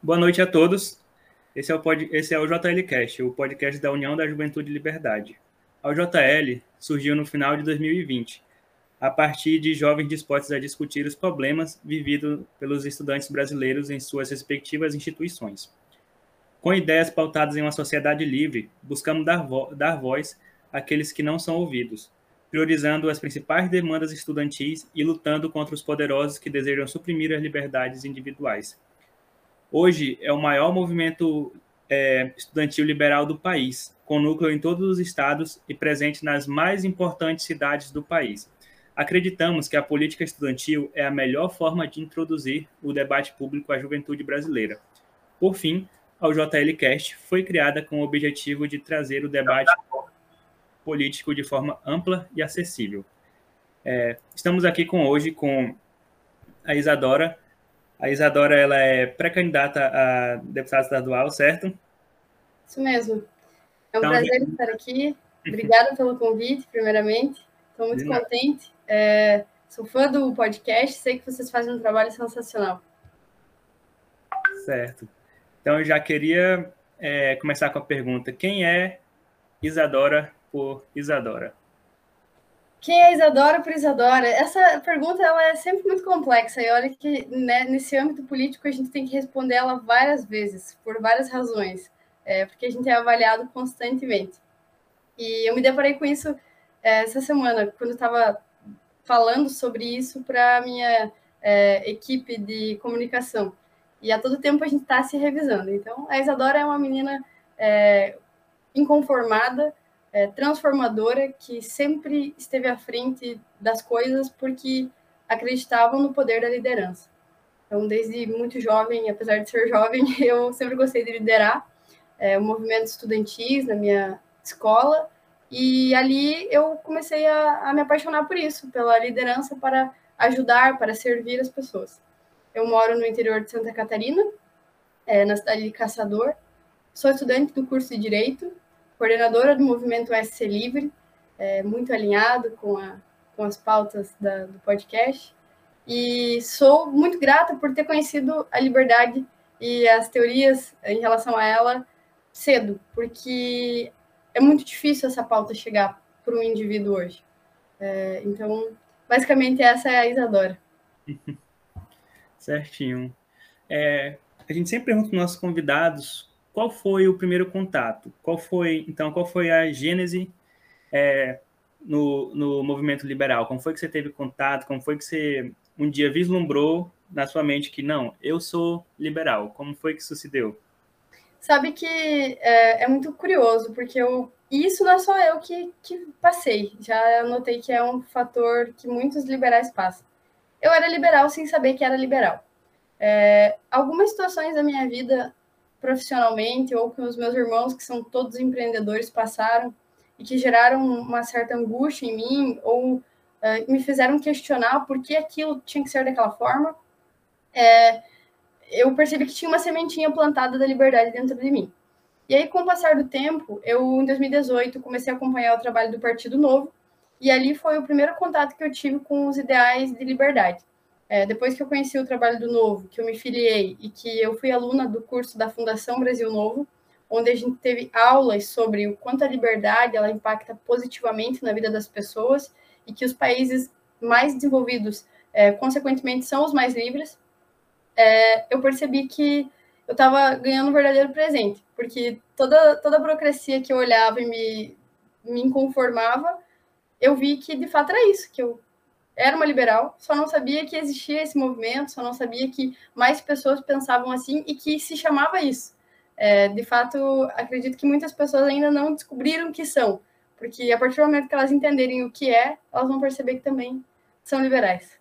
Boa noite a todos. Esse é o, pod... Esse é o JLCast, o podcast da União da Juventude e Liberdade. A JL surgiu no final de 2020, a partir de jovens dispostos a discutir os problemas vividos pelos estudantes brasileiros em suas respectivas instituições. Com ideias pautadas em uma sociedade livre, buscamos dar, vo dar voz àqueles que não são ouvidos, priorizando as principais demandas estudantis e lutando contra os poderosos que desejam suprimir as liberdades individuais. Hoje é o maior movimento é, estudantil liberal do país, com núcleo em todos os estados e presente nas mais importantes cidades do país. Acreditamos que a política estudantil é a melhor forma de introduzir o debate público à juventude brasileira. Por fim, a JLCast foi criada com o objetivo de trazer o debate político de forma ampla e acessível. É, estamos aqui com hoje com a Isadora. A Isadora ela é pré-candidata a deputada estadual, certo? Isso mesmo. É um então, prazer estar aqui. Obrigada pelo convite, primeiramente. Estou muito contente. É, sou fã do podcast, sei que vocês fazem um trabalho sensacional. Certo. Então, eu já queria é, começar com a pergunta: quem é Isadora por Isadora? Quem é Isadora por Isadora? Essa pergunta ela é sempre muito complexa e olha que né, nesse âmbito político a gente tem que responder ela várias vezes, por várias razões, é, porque a gente é avaliado constantemente. E eu me deparei com isso é, essa semana, quando estava falando sobre isso para a minha é, equipe de comunicação. E a todo tempo a gente está se revisando. Então, a Isadora é uma menina é, inconformada, é, transformadora que sempre esteve à frente das coisas porque acreditavam no poder da liderança. Então, desde muito jovem, apesar de ser jovem, eu sempre gostei de liderar é, o movimento estudantil na minha escola e ali eu comecei a, a me apaixonar por isso, pela liderança para ajudar, para servir as pessoas. Eu moro no interior de Santa Catarina, é, na cidade de Caçador. Sou estudante do curso de Direito coordenadora do movimento SC Livre, é, muito alinhado com, a, com as pautas da, do podcast. E sou muito grata por ter conhecido a liberdade e as teorias em relação a ela cedo, porque é muito difícil essa pauta chegar para um indivíduo hoje. É, então, basicamente, essa é a Isadora. Certinho. É, a gente sempre pergunta para os nossos convidados qual foi o primeiro contato? Qual foi, então, qual foi a gênese é, no, no movimento liberal? Como foi que você teve contato? Como foi que você um dia vislumbrou na sua mente que não, eu sou liberal? Como foi que isso se deu? Sabe que é, é muito curioso, porque eu, isso não é só eu que, que passei. Já notei que é um fator que muitos liberais passam. Eu era liberal sem saber que era liberal. É, algumas situações da minha vida profissionalmente ou que os meus irmãos, que são todos empreendedores, passaram e que geraram uma certa angústia em mim ou uh, me fizeram questionar por que aquilo tinha que ser daquela forma, é, eu percebi que tinha uma sementinha plantada da liberdade dentro de mim. E aí, com o passar do tempo, eu, em 2018, comecei a acompanhar o trabalho do Partido Novo, e ali foi o primeiro contato que eu tive com os ideais de liberdade. É, depois que eu conheci o trabalho do Novo, que eu me filiei e que eu fui aluna do curso da Fundação Brasil Novo, onde a gente teve aulas sobre o quanto a liberdade ela impacta positivamente na vida das pessoas e que os países mais desenvolvidos, é, consequentemente, são os mais livres, é, eu percebi que eu estava ganhando um verdadeiro presente, porque toda, toda a burocracia que eu olhava e me, me inconformava, eu vi que de fato era isso, que eu era uma liberal, só não sabia que existia esse movimento, só não sabia que mais pessoas pensavam assim e que se chamava isso. É, de fato, acredito que muitas pessoas ainda não descobriram o que são, porque a partir do momento que elas entenderem o que é, elas vão perceber que também são liberais.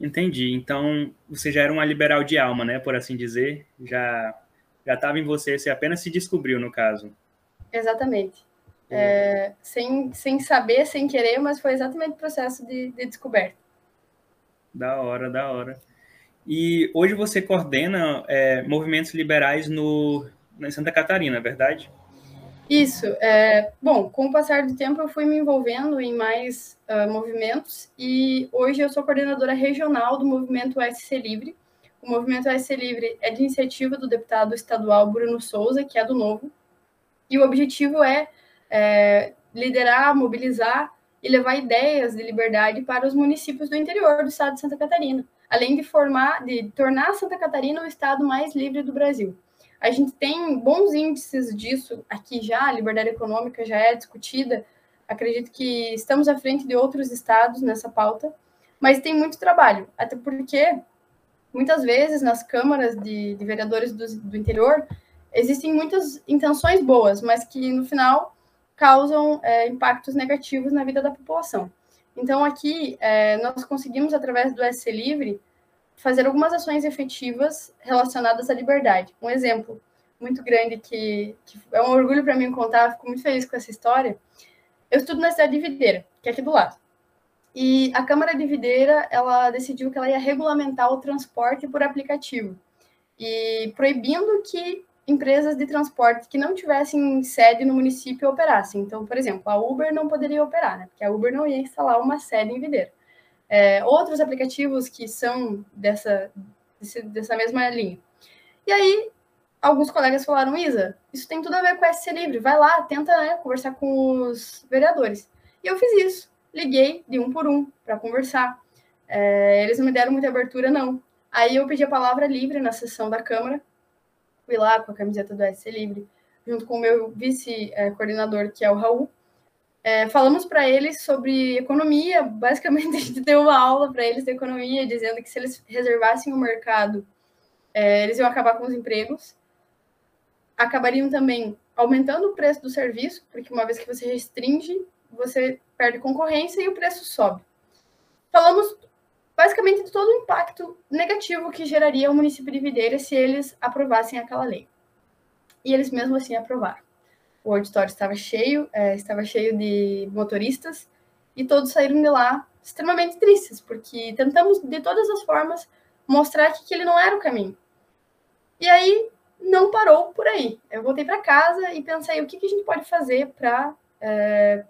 Entendi. Então, você já era uma liberal de alma, né, por assim dizer? Já já estava em você, você apenas se descobriu, no caso. Exatamente é, sem, sem saber, sem querer, mas foi exatamente o processo de, de descoberta. Da hora, da hora. E hoje você coordena é, movimentos liberais no, em Santa Catarina, é verdade? Isso. É, bom, com o passar do tempo eu fui me envolvendo em mais uh, movimentos e hoje eu sou coordenadora regional do movimento SC Livre, o movimento SC Livre é de iniciativa do deputado estadual Bruno Souza, que é do Novo, e o objetivo é, é liderar, mobilizar e levar ideias de liberdade para os municípios do interior do estado de Santa Catarina, além de formar, de tornar Santa Catarina o estado mais livre do Brasil. A gente tem bons índices disso aqui já, a liberdade econômica já é discutida. Acredito que estamos à frente de outros estados nessa pauta, mas tem muito trabalho, até porque muitas vezes nas câmaras de, de vereadores do, do interior existem muitas intenções boas, mas que no final causam é, impactos negativos na vida da população. Então, aqui, é, nós conseguimos, através do SC Livre, fazer algumas ações efetivas relacionadas à liberdade. Um exemplo muito grande que, que é um orgulho para mim contar, fico muito feliz com essa história. Eu estudo na cidade de Videira, que é aqui do lado. E a Câmara de Videira, ela decidiu que ela ia regulamentar o transporte por aplicativo e proibindo que empresas de transporte que não tivessem sede no município operassem. Então, por exemplo, a Uber não poderia operar, né? Porque a Uber não ia instalar uma sede em Videira. É, outros aplicativos que são dessa, dessa mesma linha. E aí, alguns colegas falaram, Isa, isso tem tudo a ver com SC Livre, vai lá, tenta né, conversar com os vereadores. E eu fiz isso, liguei de um por um para conversar. É, eles não me deram muita abertura, não. Aí eu pedi a palavra livre na sessão da Câmara, fui lá com a camiseta do SC Livre, junto com o meu vice-coordenador, que é o Raul. É, falamos para eles sobre economia, basicamente a gente deu uma aula para eles de economia, dizendo que se eles reservassem o mercado, é, eles iam acabar com os empregos, acabariam também aumentando o preço do serviço, porque uma vez que você restringe, você perde concorrência e o preço sobe. Falamos basicamente de todo o impacto negativo que geraria o município de Videira se eles aprovassem aquela lei. E eles mesmo assim aprovaram. O auditório estava cheio, é, estava cheio de motoristas e todos saíram de lá extremamente tristes, porque tentamos de todas as formas mostrar que aquele não era o caminho. E aí não parou por aí. Eu voltei para casa e pensei o que, que, a gente pode fazer para é,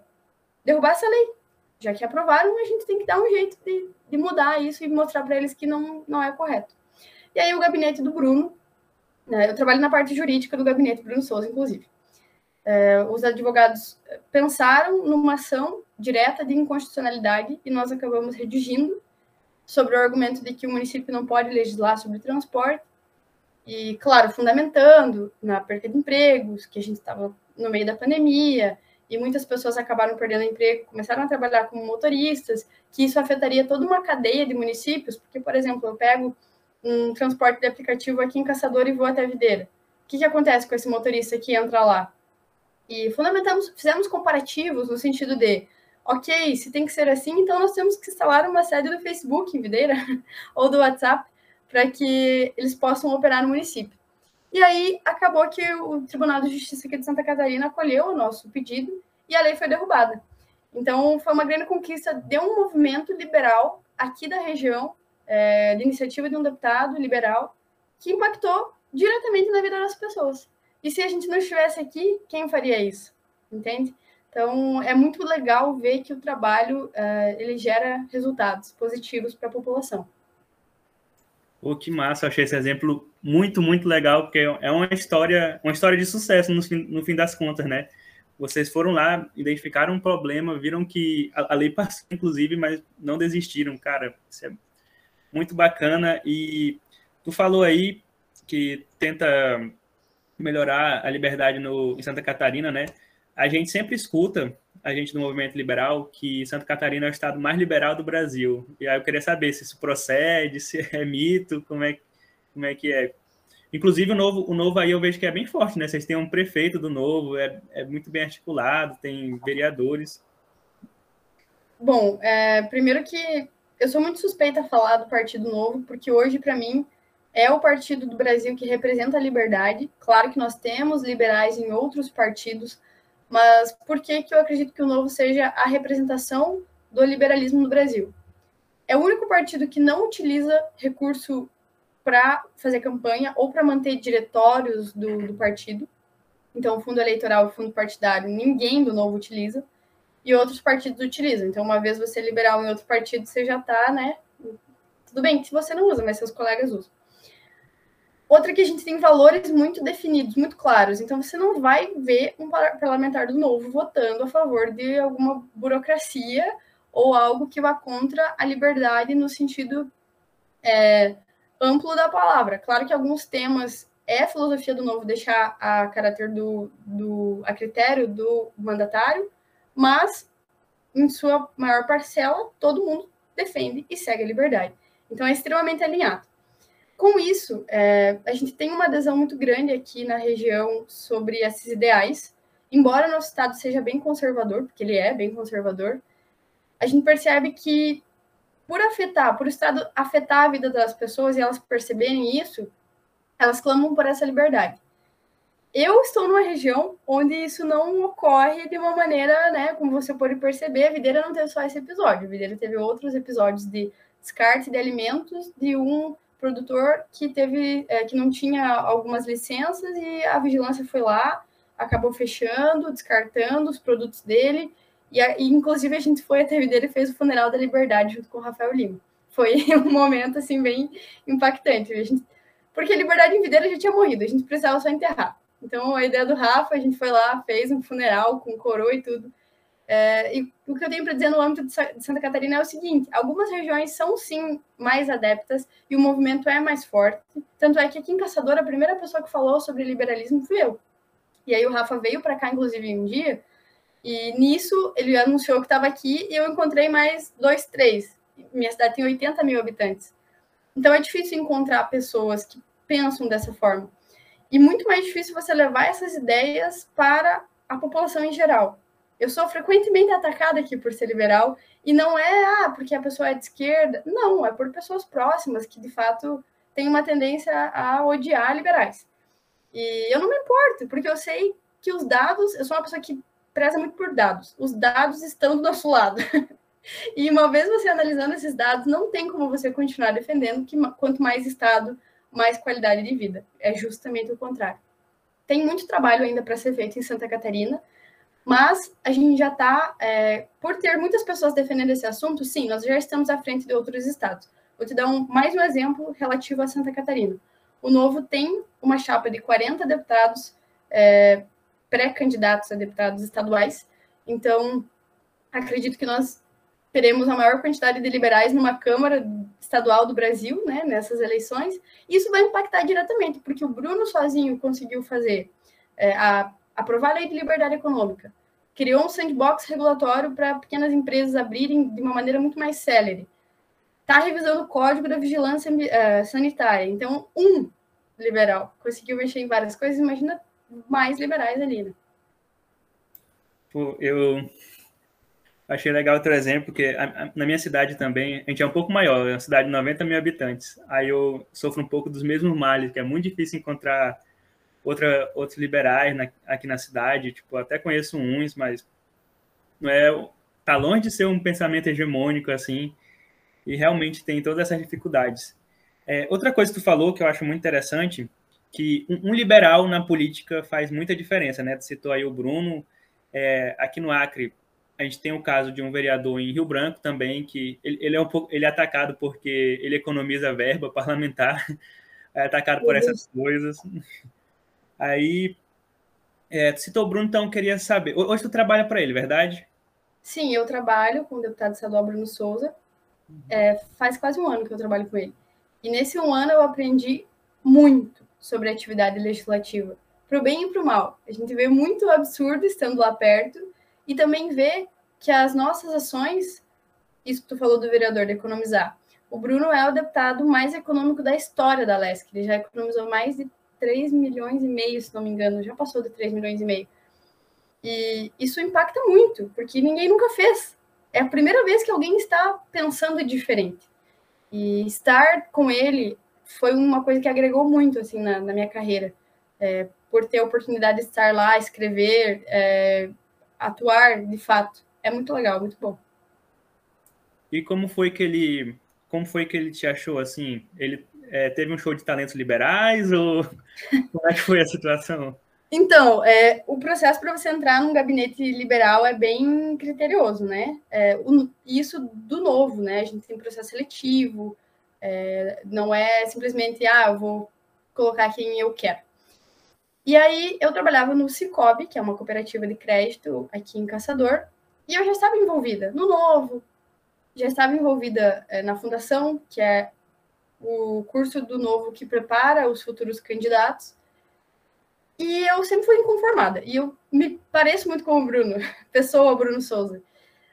derrubar essa lei. Já que aprovaram, a gente tem que dar um jeito de de mudar isso e mostrar para eles que não, não é correto. E aí o gabinete do Bruno, né, eu trabalho na parte jurídica do gabinete Bruno Souza, inclusive. É, os advogados pensaram numa ação direta de inconstitucionalidade e nós acabamos redigindo sobre o argumento de que o município não pode legislar sobre transporte e, claro, fundamentando na perda de empregos, que a gente estava no meio da pandemia, e muitas pessoas acabaram perdendo emprego, começaram a trabalhar como motoristas, que isso afetaria toda uma cadeia de municípios, porque, por exemplo, eu pego um transporte de aplicativo aqui em Caçador e vou até Videira. O que, que acontece com esse motorista que entra lá? E fundamentamos, fizemos comparativos no sentido de, ok, se tem que ser assim, então nós temos que instalar uma sede do Facebook em Videira ou do WhatsApp para que eles possam operar no município. E aí acabou que o Tribunal de Justiça aqui de Santa Catarina acolheu o nosso pedido e a lei foi derrubada. Então foi uma grande conquista de um movimento liberal aqui da região, é, de iniciativa de um deputado liberal, que impactou diretamente na vida das pessoas. E se a gente não estivesse aqui, quem faria isso? Entende? Então é muito legal ver que o trabalho é, ele gera resultados positivos para a população. Pô, que massa, achei esse exemplo muito, muito legal, porque é uma história, uma história de sucesso no fim, no fim das contas, né? Vocês foram lá, identificaram um problema, viram que a, a lei passou, inclusive, mas não desistiram, cara. Isso é muito bacana. E tu falou aí que tenta melhorar a liberdade no, em Santa Catarina, né? A gente sempre escuta a gente do movimento liberal que Santa Catarina é o estado mais liberal do Brasil. E aí eu queria saber se isso procede, se é mito, como é, como é que é. Inclusive, o novo, o novo aí eu vejo que é bem forte, né? Vocês têm um prefeito do novo, é, é muito bem articulado, tem vereadores. Bom, é, primeiro que eu sou muito suspeita a falar do Partido Novo, porque hoje, para mim, é o partido do Brasil que representa a liberdade. Claro que nós temos liberais em outros partidos, mas por que, que eu acredito que o Novo seja a representação do liberalismo no Brasil? É o único partido que não utiliza recurso para fazer campanha ou para manter diretórios do, do partido. Então, o fundo eleitoral e fundo partidário, ninguém do Novo utiliza, e outros partidos utilizam. Então, uma vez você liberal em outro partido, você já está, né? Tudo bem que se você não usa, mas seus colegas usam. Outra que a gente tem valores muito definidos, muito claros. Então, você não vai ver um parlamentar do novo votando a favor de alguma burocracia ou algo que vá contra a liberdade no sentido é, amplo da palavra. Claro que alguns temas é filosofia do novo deixar a caráter do, do a critério do mandatário, mas em sua maior parcela todo mundo defende e segue a liberdade. Então é extremamente alinhado. Com isso, é, a gente tem uma adesão muito grande aqui na região sobre esses ideais. Embora nosso estado seja bem conservador, porque ele é bem conservador, a gente percebe que por afetar, por o estado afetar a vida das pessoas e elas perceberem isso, elas clamam por essa liberdade. Eu estou numa região onde isso não ocorre de uma maneira, né, como você pode perceber, a Videira não teve só esse episódio, a Videira teve outros episódios de descarte de alimentos de um produtor que teve é, que não tinha algumas licenças e a vigilância foi lá, acabou fechando, descartando os produtos dele e, e inclusive a gente foi até dele e fez o funeral da Liberdade junto com o Rafael Lima. Foi um momento assim bem impactante, a gente, porque a Liberdade em Videira já tinha morrido, a gente precisava só enterrar. Então a ideia do Rafa, a gente foi lá, fez um funeral com coroa e tudo. É, e o que eu tenho para dizer no âmbito de Santa Catarina é o seguinte: algumas regiões são sim mais adeptas e o movimento é mais forte. Tanto é que aqui em Caçador, a primeira pessoa que falou sobre liberalismo fui eu. E aí o Rafa veio para cá, inclusive, um dia, e nisso ele anunciou que estava aqui e eu encontrei mais dois, três. Minha cidade tem 80 mil habitantes. Então é difícil encontrar pessoas que pensam dessa forma. E muito mais difícil você levar essas ideias para a população em geral. Eu sou frequentemente atacada aqui por ser liberal, e não é ah, porque a pessoa é de esquerda. Não, é por pessoas próximas que, de fato, têm uma tendência a odiar liberais. E eu não me importo, porque eu sei que os dados, eu sou uma pessoa que preza muito por dados. Os dados estão do nosso lado. e uma vez você analisando esses dados, não tem como você continuar defendendo que quanto mais Estado, mais qualidade de vida. É justamente o contrário. Tem muito trabalho ainda para ser feito em Santa Catarina, mas a gente já está, é, por ter muitas pessoas defendendo esse assunto, sim, nós já estamos à frente de outros estados. Vou te dar um, mais um exemplo relativo a Santa Catarina. O Novo tem uma chapa de 40 deputados é, pré-candidatos a deputados estaduais, então acredito que nós teremos a maior quantidade de liberais numa Câmara Estadual do Brasil, né, nessas eleições. Isso vai impactar diretamente, porque o Bruno sozinho conseguiu fazer é, a aprovar a lei de liberdade econômica, criou um sandbox regulatório para pequenas empresas abrirem de uma maneira muito mais célere. Está revisando o código da vigilância uh, sanitária. Então, um liberal conseguiu mexer em várias coisas, imagina mais liberais ali, né? Eu achei legal outro exemplo, porque na minha cidade também, a gente é um pouco maior, é uma cidade de 90 mil habitantes. Aí eu sofro um pouco dos mesmos males, que é muito difícil encontrar outra, outros liberais na, aqui na cidade, tipo, até conheço uns, mas não é, tá longe de ser um pensamento hegemônico, assim, e realmente tem todas essas dificuldades. É, outra coisa que tu falou que eu acho muito interessante, que um, um liberal na política faz muita diferença, né? Tu citou aí o Bruno, é, aqui no Acre, a gente tem o caso de um vereador em Rio Branco também, que ele, ele é um pouco, ele é atacado porque ele economiza verba parlamentar, é atacado por essas coisas. Aí, é, citou o Bruno, então queria saber. Hoje tu trabalha para ele, verdade? Sim, eu trabalho com o deputado estadual Bruno Souza. Uhum. É, faz quase um ano que eu trabalho com ele. E nesse um ano eu aprendi muito sobre atividade legislativa, para o bem e para o mal. A gente vê muito absurdo estando lá perto e também vê que as nossas ações, isso que tu falou do vereador de economizar, o Bruno é o deputado mais econômico da história da LESC. Ele já economizou mais de 3 milhões e meio, se não me engano, já passou de 3 milhões e meio. E isso impacta muito, porque ninguém nunca fez. É a primeira vez que alguém está pensando diferente. E estar com ele foi uma coisa que agregou muito assim na, na minha carreira, é, por ter a oportunidade de estar lá, escrever, é, atuar de fato. É muito legal, muito bom. E como foi que ele, como foi que ele te achou assim? Ele é, teve um show de talentos liberais ou como é que foi a situação? Então, é, o processo para você entrar num gabinete liberal é bem criterioso, né? É, o, isso do novo, né? A gente tem processo seletivo, é, não é simplesmente, ah, eu vou colocar quem eu quero. E aí eu trabalhava no Cicobi, que é uma cooperativa de crédito aqui em Caçador, e eu já estava envolvida no Novo, já estava envolvida é, na fundação, que é o curso do Novo que prepara os futuros candidatos. E eu sempre fui inconformada. E eu me pareço muito com o Bruno, pessoa Bruno Souza.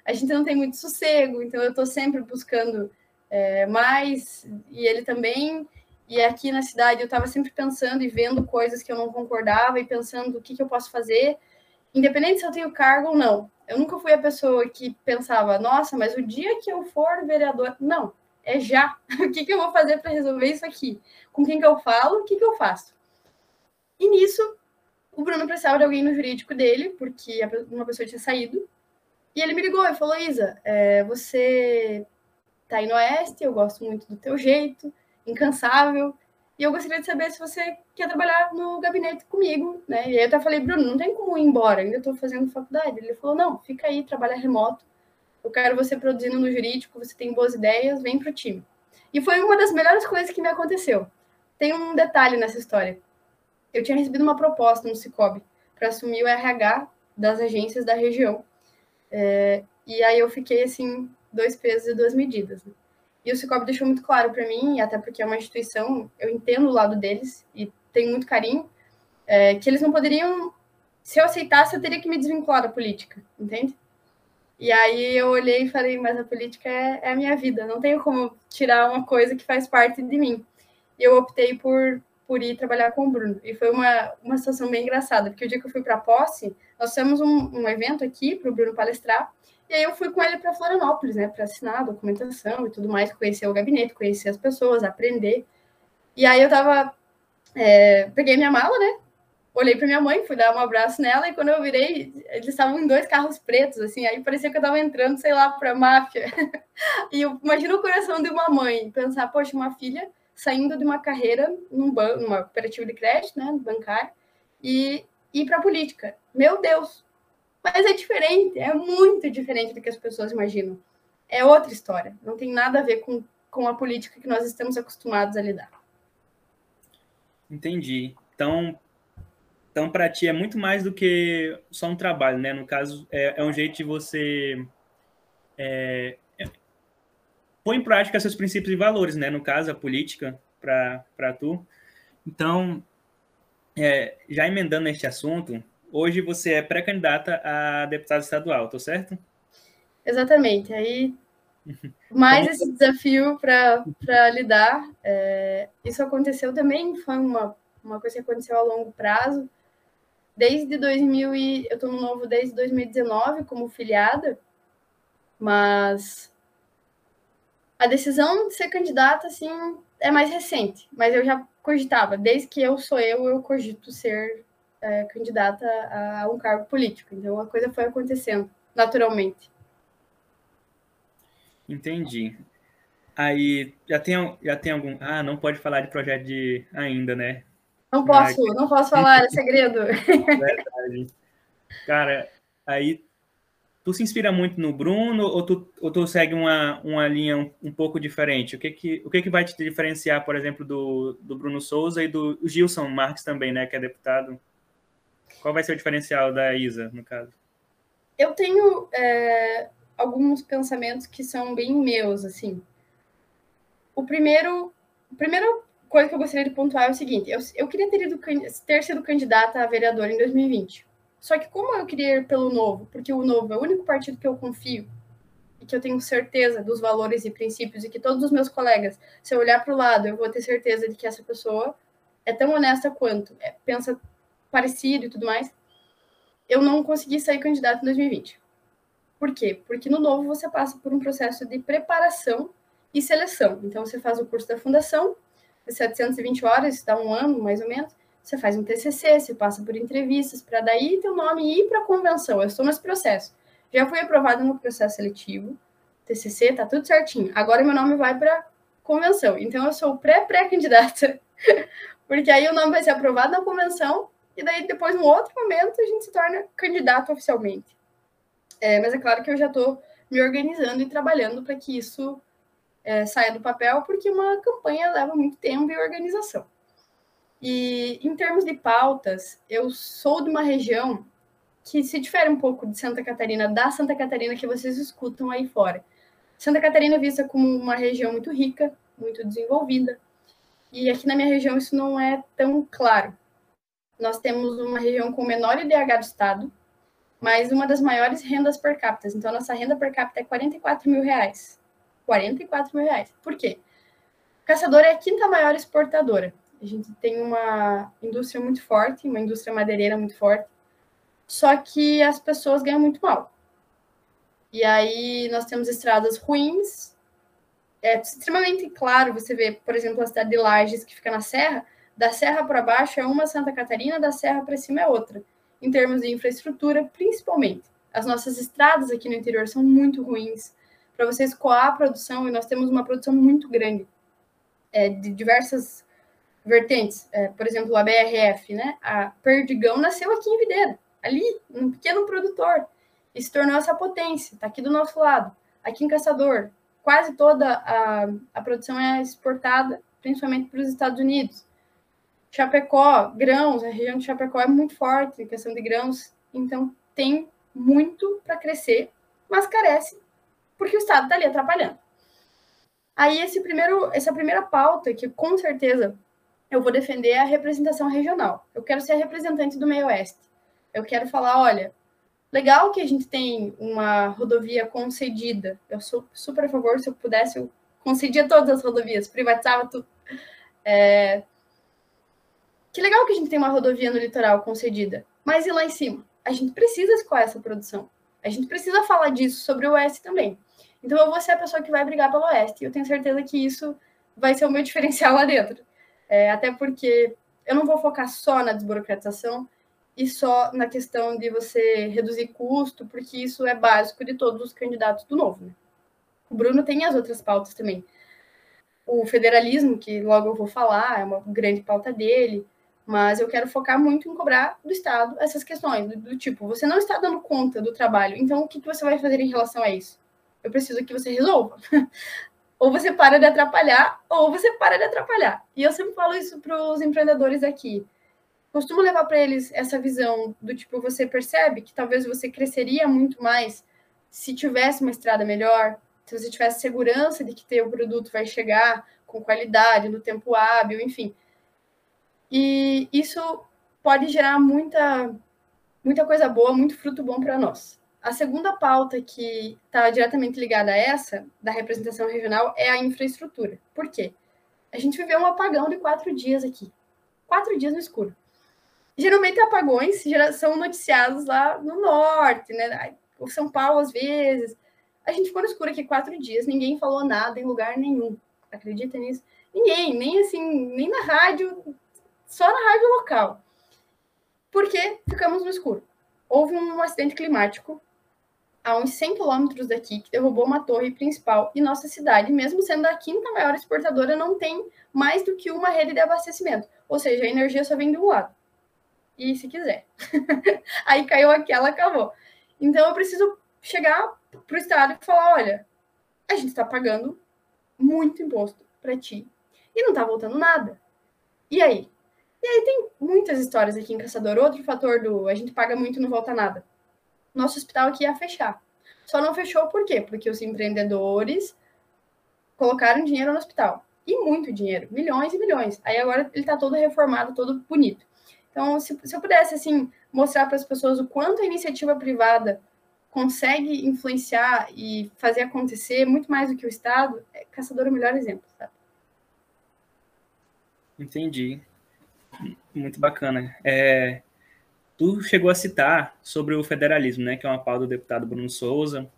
A gente não tem muito sossego, então eu estou sempre buscando é, e ele também. E aqui na cidade eu estava sempre pensando e vendo coisas que eu não concordava e pensando o que, que eu posso fazer, independente se eu tenho cargo ou não. Eu nunca fui a pessoa que pensava, nossa, mas o dia que eu for vereador. Não, é já. o que, que eu vou fazer para resolver isso aqui? Com quem que eu falo? O que, que eu faço? E nisso, o Bruno precisava de alguém no jurídico dele, porque uma pessoa tinha saído. E ele me ligou e falou: Isa, é, você tá aí no Oeste, eu gosto muito do teu jeito, incansável. E eu gostaria de saber se você quer trabalhar no gabinete comigo, né? E aí eu até falei, Bruno, não tem como ir embora, ainda estou fazendo faculdade. Ele falou, não, fica aí, trabalha remoto. Eu quero você produzindo no jurídico, você tem boas ideias, vem pro time. E foi uma das melhores coisas que me aconteceu. Tem um detalhe nessa história. Eu tinha recebido uma proposta no Cicobi para assumir o RH das agências da região. É, e aí eu fiquei assim, dois pesos e duas medidas. Né? E o Cicobi deixou muito claro para mim, até porque é uma instituição, eu entendo o lado deles e tenho muito carinho, é, que eles não poderiam, se eu aceitasse, eu teria que me desvincular da política, entende? E aí eu olhei e falei, mas a política é, é a minha vida, não tenho como tirar uma coisa que faz parte de mim. E eu optei por, por ir trabalhar com o Bruno. E foi uma, uma situação bem engraçada, porque o dia que eu fui para a posse, nós fizemos um, um evento aqui para o Bruno palestrar, e aí eu fui com ele para Florianópolis, né, para assinar a documentação e tudo mais, conhecer o gabinete, conhecer as pessoas, aprender. E aí eu tava, é, peguei minha mala, né, olhei para minha mãe, fui dar um abraço nela, e quando eu virei, eles estavam em dois carros pretos, assim, aí parecia que eu estava entrando, sei lá, para máfia. e eu imagino o coração de uma mãe, pensar, poxa, uma filha saindo de uma carreira num banco, numa cooperativa de crédito, né, bancário, e ir para política. Meu Deus, mas é diferente, é muito diferente do que as pessoas imaginam. É outra história, não tem nada a ver com, com a política que nós estamos acostumados a lidar. Entendi. Então, então para ti é muito mais do que só um trabalho, né? No caso, é, é um jeito de você é, é, em prática seus princípios e valores, né? No caso, a política para tu. Então, é, já emendando este assunto, Hoje você é pré-candidata a deputada estadual, tô certo? Exatamente. Aí, mais esse desafio para lidar. É, isso aconteceu também, foi uma, uma coisa que aconteceu a longo prazo. Desde 2000 e eu estou no novo desde 2019 como filiada, mas a decisão de ser candidata assim é mais recente, mas eu já cogitava, desde que eu sou eu, eu cogito ser é, candidata a um cargo político. Então a coisa foi acontecendo naturalmente. Entendi. Aí já tem, já tem algum. Ah, não pode falar de projeto de ainda, né? Não posso, ah, não posso falar, é segredo. Verdade. Cara, aí tu se inspira muito no Bruno ou tu, ou tu segue uma, uma linha um, um, pouco diferente? O que que, o que que vai te diferenciar, por exemplo, do, do Bruno Souza e do Gilson Marques também, né, que é deputado? Qual vai ser o diferencial da Isa, no caso? Eu tenho é, alguns pensamentos que são bem meus, assim. O primeiro, a primeira coisa que eu gostaria de pontuar é o seguinte: eu, eu queria ter, ido, ter sido candidata a vereadora em 2020. Só que, como eu queria ir pelo Novo, porque o Novo é o único partido que eu confio e que eu tenho certeza dos valores e princípios, e que todos os meus colegas, se eu olhar para o lado, eu vou ter certeza de que essa pessoa é tão honesta quanto, é, pensa parecido e tudo mais, eu não consegui sair candidato em 2020. Por quê? Porque no novo você passa por um processo de preparação e seleção. Então você faz o curso da fundação, 720 horas, dá um ano mais ou menos. Você faz um TCC, você passa por entrevistas para daí teu nome ir para a convenção. Eu estou nesse processo. Já fui aprovada no processo seletivo, TCC, tá tudo certinho. Agora meu nome vai para convenção. Então eu sou pré-pré-candidata, porque aí o nome vai ser aprovado na convenção e daí depois, num outro momento, a gente se torna candidato oficialmente. É, mas é claro que eu já estou me organizando e trabalhando para que isso é, saia do papel, porque uma campanha leva muito tempo e organização. E em termos de pautas, eu sou de uma região que se difere um pouco de Santa Catarina, da Santa Catarina que vocês escutam aí fora. Santa Catarina é vista como uma região muito rica, muito desenvolvida, e aqui na minha região isso não é tão claro. Nós temos uma região com o menor IDH do estado, mas uma das maiores rendas per capita. Então, nossa renda per capita é 44 mil reais. 44 mil reais. Por quê? Caçador é a quinta maior exportadora. A gente tem uma indústria muito forte, uma indústria madeireira muito forte, só que as pessoas ganham muito mal. E aí nós temos estradas ruins. É extremamente claro você vê, por exemplo, a cidade de Lages, que fica na Serra, da Serra para baixo é uma Santa Catarina, da Serra para cima é outra, em termos de infraestrutura, principalmente. As nossas estradas aqui no interior são muito ruins. Para você escoar a produção, e nós temos uma produção muito grande, é, de diversas vertentes. É, por exemplo, a BRF, né? A Perdigão nasceu aqui em Videira ali, um pequeno produtor, e se tornou essa potência, está aqui do nosso lado. Aqui em Caçador, quase toda a, a produção é exportada, principalmente para os Estados Unidos. Chapecó, grãos, a região de Chapecó é muito forte em questão de grãos, então tem muito para crescer, mas carece porque o Estado está ali atrapalhando. Aí esse primeiro, essa primeira pauta que com certeza eu vou defender é a representação regional. Eu quero ser representante do meio oeste eu quero falar, olha, legal que a gente tem uma rodovia concedida. Eu sou super a favor, se eu pudesse, eu concedia todas as rodovias, privatizava tudo. É... Que legal que a gente tem uma rodovia no litoral concedida. Mas e lá em cima? A gente precisa escoar essa produção. A gente precisa falar disso sobre o Oeste também. Então eu vou ser a pessoa que vai brigar pelo Oeste. E eu tenho certeza que isso vai ser o meu diferencial lá dentro. É, até porque eu não vou focar só na desburocratização, e só na questão de você reduzir custo, porque isso é básico de todos os candidatos do novo. Né? O Bruno tem as outras pautas também. O federalismo, que logo eu vou falar, é uma grande pauta dele, mas eu quero focar muito em cobrar do Estado essas questões, do, do tipo, você não está dando conta do trabalho, então o que, que você vai fazer em relação a isso? Eu preciso que você resolva. ou você para de atrapalhar, ou você para de atrapalhar. E eu sempre falo isso para os empreendedores aqui costumo levar para eles essa visão do tipo, você percebe que talvez você cresceria muito mais se tivesse uma estrada melhor, se você tivesse segurança de que teu produto vai chegar com qualidade, no tempo hábil, enfim. E isso pode gerar muita, muita coisa boa, muito fruto bom para nós. A segunda pauta que está diretamente ligada a essa, da representação regional, é a infraestrutura. Por quê? A gente viveu um apagão de quatro dias aqui. Quatro dias no escuro geralmente apagões são noticiados lá no norte, né? O São Paulo, às vezes. A gente ficou no escuro aqui quatro dias, ninguém falou nada em lugar nenhum. Acredita nisso? Ninguém, nem assim, nem na rádio, só na rádio local. Porque ficamos no escuro. Houve um acidente climático a uns 100 quilômetros daqui, que derrubou uma torre principal e nossa cidade, mesmo sendo a quinta maior exportadora, não tem mais do que uma rede de abastecimento. Ou seja, a energia só vem de um lado e se quiser. Aí caiu aquela, acabou. Então eu preciso chegar para o Estado e falar: olha, a gente está pagando muito imposto para ti e não está voltando nada. E aí? E aí tem muitas histórias aqui em Caçador. Outro fator do a gente paga muito e não volta nada. Nosso hospital aqui ia fechar. Só não fechou por quê? Porque os empreendedores colocaram dinheiro no hospital. E muito dinheiro, milhões e milhões. Aí agora ele está todo reformado, todo bonito. Então, se, se eu pudesse assim mostrar para as pessoas o quanto a iniciativa privada consegue influenciar e fazer acontecer muito mais do que o Estado, é Caçador é o melhor exemplo, sabe? Entendi. Muito bacana. É, tu chegou a citar sobre o federalismo, né, que é uma pauta do deputado Bruno Souza.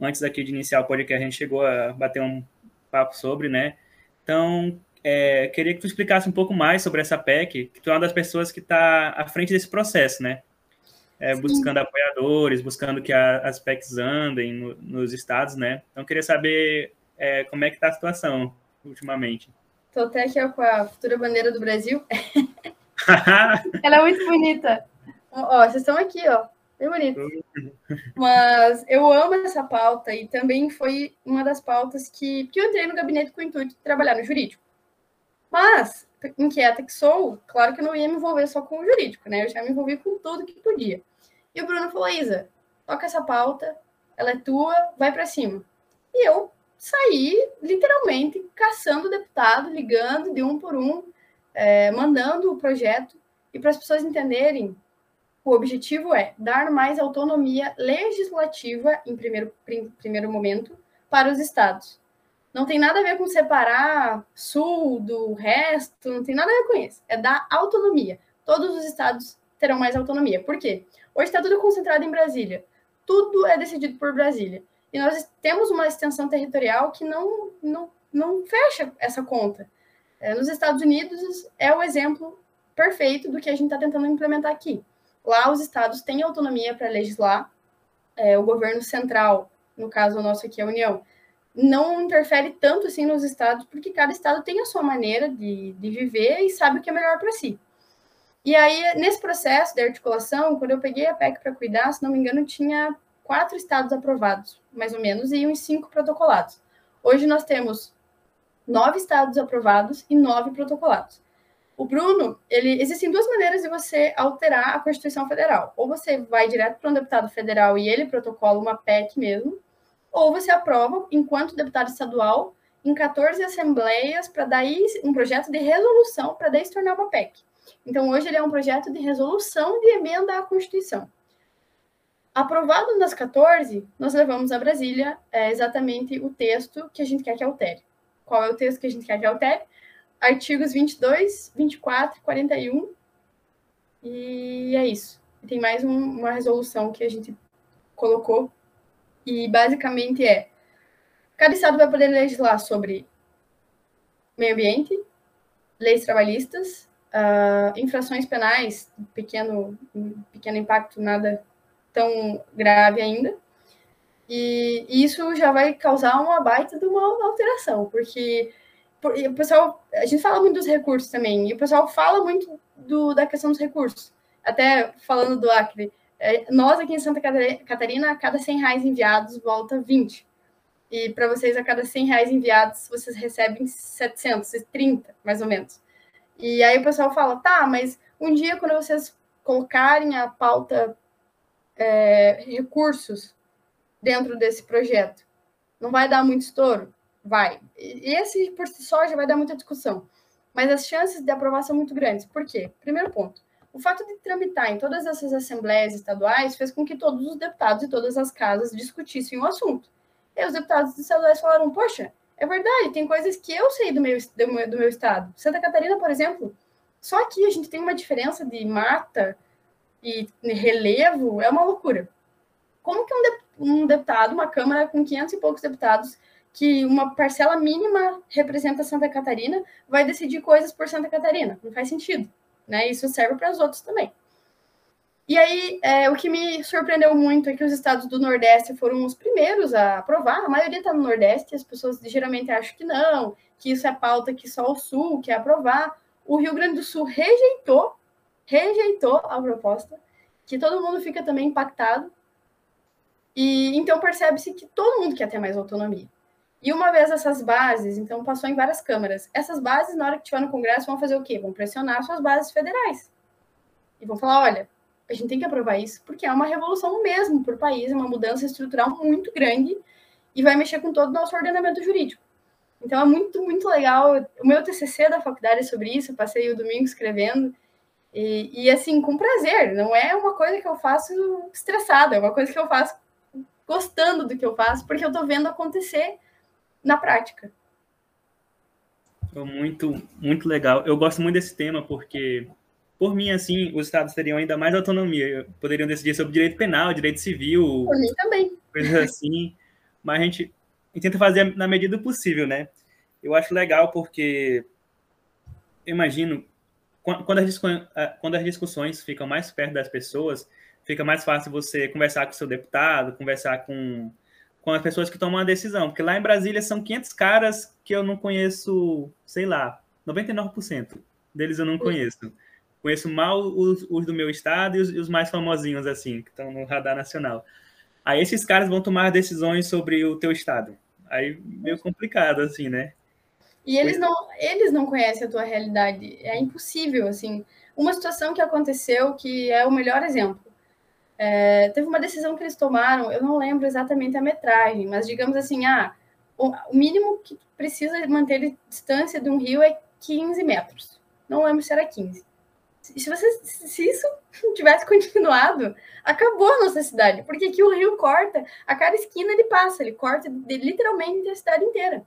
Antes aqui de iniciar o podcast, a gente chegou a bater um papo sobre, né? Então, é, queria que tu explicasse um pouco mais sobre essa PEC, que tu é uma das pessoas que está à frente desse processo, né? É, buscando apoiadores, buscando que a, as PECs andem no, nos estados, né? Então, queria saber é, como é que está a situação ultimamente. Estou até aqui ó, com a futura bandeira do Brasil. Ela é muito bonita. Ó, vocês estão aqui, ó. Bem bonito. Mas eu amo essa pauta e também foi uma das pautas que, que eu entrei no gabinete com o intuito de trabalhar no jurídico. Mas, inquieta que sou, claro que eu não ia me envolver só com o jurídico, né? Eu já me envolvi com tudo que podia. E o Bruno falou: Isa, toca essa pauta, ela é tua, vai para cima. E eu saí, literalmente, caçando deputado, ligando de um por um, é, mandando o projeto. E para as pessoas entenderem, o objetivo é dar mais autonomia legislativa, em primeiro, prim, primeiro momento, para os estados. Não tem nada a ver com separar sul do resto, não tem nada a ver com isso. É dar autonomia. Todos os estados terão mais autonomia. Por quê? Hoje está tudo concentrado em Brasília. Tudo é decidido por Brasília. E nós temos uma extensão territorial que não, não, não fecha essa conta. É, nos Estados Unidos é o exemplo perfeito do que a gente está tentando implementar aqui. Lá os estados têm autonomia para legislar, é, o governo central, no caso o nosso aqui, a União, não interfere tanto assim nos estados, porque cada estado tem a sua maneira de, de viver e sabe o que é melhor para si. E aí, nesse processo de articulação, quando eu peguei a PEC para cuidar, se não me engano, tinha quatro estados aprovados, mais ou menos, e uns cinco protocolados. Hoje nós temos nove estados aprovados e nove protocolados. O Bruno, ele existem duas maneiras de você alterar a Constituição Federal. Ou você vai direto para um deputado federal e ele protocola uma PEC mesmo, ou você aprova, enquanto deputado estadual, em 14 assembleias para daí um projeto de resolução para daí se tornar uma PEC. Então hoje ele é um projeto de resolução de emenda à Constituição. Aprovado nas 14, nós levamos a Brasília é, exatamente o texto que a gente quer que altere. Qual é o texto que a gente quer que altere? artigos 22, 24, 41. E é isso. Tem mais um, uma resolução que a gente colocou. E basicamente é: cada estado vai poder legislar sobre meio ambiente, leis trabalhistas, uh, infrações penais, pequeno, pequeno impacto, nada tão grave ainda. E isso já vai causar uma baita de uma alteração, porque o pessoal, a gente fala muito dos recursos também, e o pessoal fala muito do, da questão dos recursos. Até falando do Acre, é, nós aqui em Santa Catarina, a cada 100 reais enviados, volta 20. E para vocês, a cada 100 reais enviados, vocês recebem 730, mais ou menos. E aí o pessoal fala, tá, mas um dia quando vocês colocarem a pauta é, recursos dentro desse projeto, não vai dar muito estouro? Vai. E esse por si só já vai dar muita discussão. Mas as chances de aprovar são muito grandes. Por quê? Primeiro ponto. O fato de tramitar em todas essas assembleias estaduais fez com que todos os deputados e todas as casas discutissem o assunto. E os deputados estaduais falaram: Poxa, é verdade, tem coisas que eu sei do meu, do meu, do meu estado. Santa Catarina, por exemplo, só aqui a gente tem uma diferença de mata e relevo, é uma loucura. Como que um, um deputado, uma Câmara com 500 e poucos deputados, que uma parcela mínima representa Santa Catarina, vai decidir coisas por Santa Catarina. Não faz sentido. Né? Isso serve para os outros também. E aí, é, o que me surpreendeu muito é que os estados do Nordeste foram os primeiros a aprovar. A maioria está no Nordeste, as pessoas geralmente acham que não, que isso é pauta que só o Sul quer aprovar. O Rio Grande do Sul rejeitou, rejeitou a proposta, que todo mundo fica também impactado. E então percebe-se que todo mundo quer ter mais autonomia. E uma vez essas bases, então passou em várias câmaras, essas bases, na hora que tiver no Congresso, vão fazer o quê? Vão pressionar suas bases federais. E vão falar: olha, a gente tem que aprovar isso, porque é uma revolução mesmo para o país, é uma mudança estrutural muito grande e vai mexer com todo o nosso ordenamento jurídico. Então é muito, muito legal. O meu TCC da faculdade é sobre isso, eu passei o domingo escrevendo. E, e assim, com prazer, não é uma coisa que eu faço estressada, é uma coisa que eu faço gostando do que eu faço, porque eu estou vendo acontecer na prática. Muito, muito legal. Eu gosto muito desse tema porque, por mim, assim, os estados teriam ainda mais autonomia. Poderiam decidir sobre direito penal, direito civil. Por mim também. Coisas assim. Mas a gente, tenta fazer na medida do possível, né? Eu acho legal porque eu imagino quando as, quando as discussões ficam mais perto das pessoas, fica mais fácil você conversar com seu deputado, conversar com com as pessoas que tomam a decisão. Porque lá em Brasília são 500 caras que eu não conheço, sei lá, 99% deles eu não conheço. Conheço mal os, os do meu estado e os, os, mais famosinhos, assim, que estão no radar nacional. Aí esses caras vão tomar decisões sobre o teu estado. Aí meio complicado, assim, né? E eles não, eles não conhecem a tua realidade. É impossível, assim. Uma situação que aconteceu que é o melhor exemplo. É, teve uma decisão que eles tomaram, eu não lembro exatamente a metragem, mas digamos assim, ah, o, mínimo que precisa manter de distância de um rio é 15 metros. Não lembro se era 15. Se, você, se isso tivesse continuado, acabou a nossa cidade, porque aqui o rio corta, a cada esquina ele passa, ele corta literalmente a cidade inteira.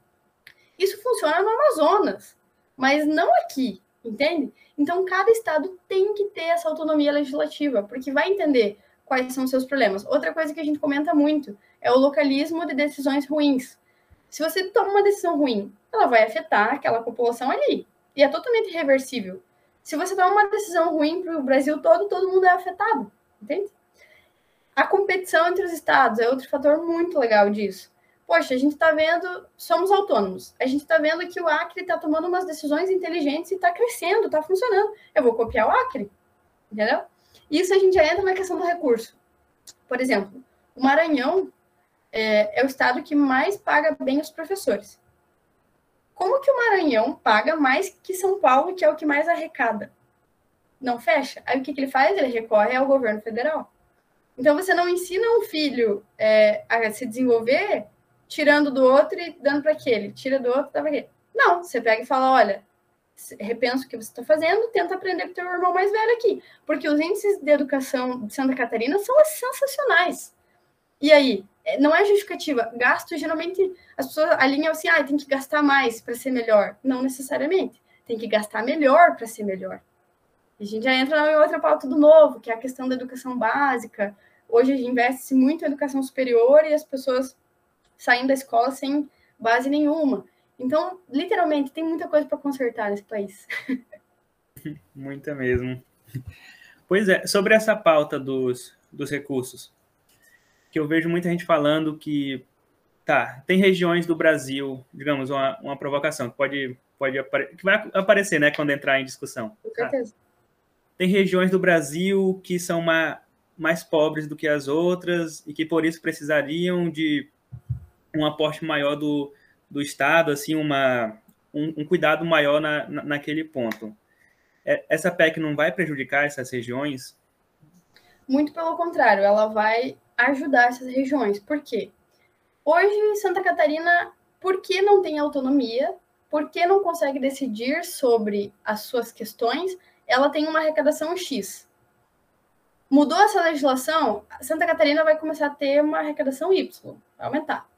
Isso funciona no Amazonas, mas não aqui, entende? Então, cada estado tem que ter essa autonomia legislativa, porque vai entender quais são os seus problemas. Outra coisa que a gente comenta muito é o localismo de decisões ruins. Se você toma uma decisão ruim, ela vai afetar aquela população ali. E é totalmente reversível. Se você toma uma decisão ruim para o Brasil todo, todo mundo é afetado. Entende? A competição entre os estados é outro fator muito legal disso poxa, a gente está vendo, somos autônomos, a gente está vendo que o Acre está tomando umas decisões inteligentes e está crescendo, está funcionando. Eu vou copiar o Acre, entendeu? Isso a gente já entra na questão do recurso. Por exemplo, o Maranhão é, é o estado que mais paga bem os professores. Como que o Maranhão paga mais que São Paulo, que é o que mais arrecada? Não fecha? Aí o que, que ele faz? Ele recorre ao governo federal. Então você não ensina um filho é, a se desenvolver tirando do outro e dando para aquele, tira do outro, dá para aquele. Não, você pega e fala, olha, repensa o que você está fazendo, tenta aprender com o teu irmão mais velho aqui, porque os índices de educação de Santa Catarina são sensacionais. E aí, é, não é justificativa. Gasto, geralmente, as pessoas alinham assim, ah, tem que gastar mais para ser melhor. Não necessariamente. Tem que gastar melhor para ser melhor. A gente já entra em outra pauta do novo, que é a questão da educação básica. Hoje a gente investe muito em educação superior e as pessoas saindo da escola sem base nenhuma. Então, literalmente, tem muita coisa para consertar nesse país. Muita mesmo. Pois é, sobre essa pauta dos, dos recursos, que eu vejo muita gente falando que, tá, tem regiões do Brasil, digamos, uma, uma provocação que pode, pode que vai aparecer, né, quando entrar em discussão. Com certeza. Tá? Tem regiões do Brasil que são uma, mais pobres do que as outras e que por isso precisariam de um aporte maior do, do Estado, assim, uma, um, um cuidado maior na, na, naquele ponto. É, essa PEC não vai prejudicar essas regiões? Muito pelo contrário, ela vai ajudar essas regiões. Por quê? Hoje, Santa Catarina, por que não tem autonomia? Por que não consegue decidir sobre as suas questões? Ela tem uma arrecadação X. Mudou essa legislação, Santa Catarina vai começar a ter uma arrecadação Y, vai aumentar.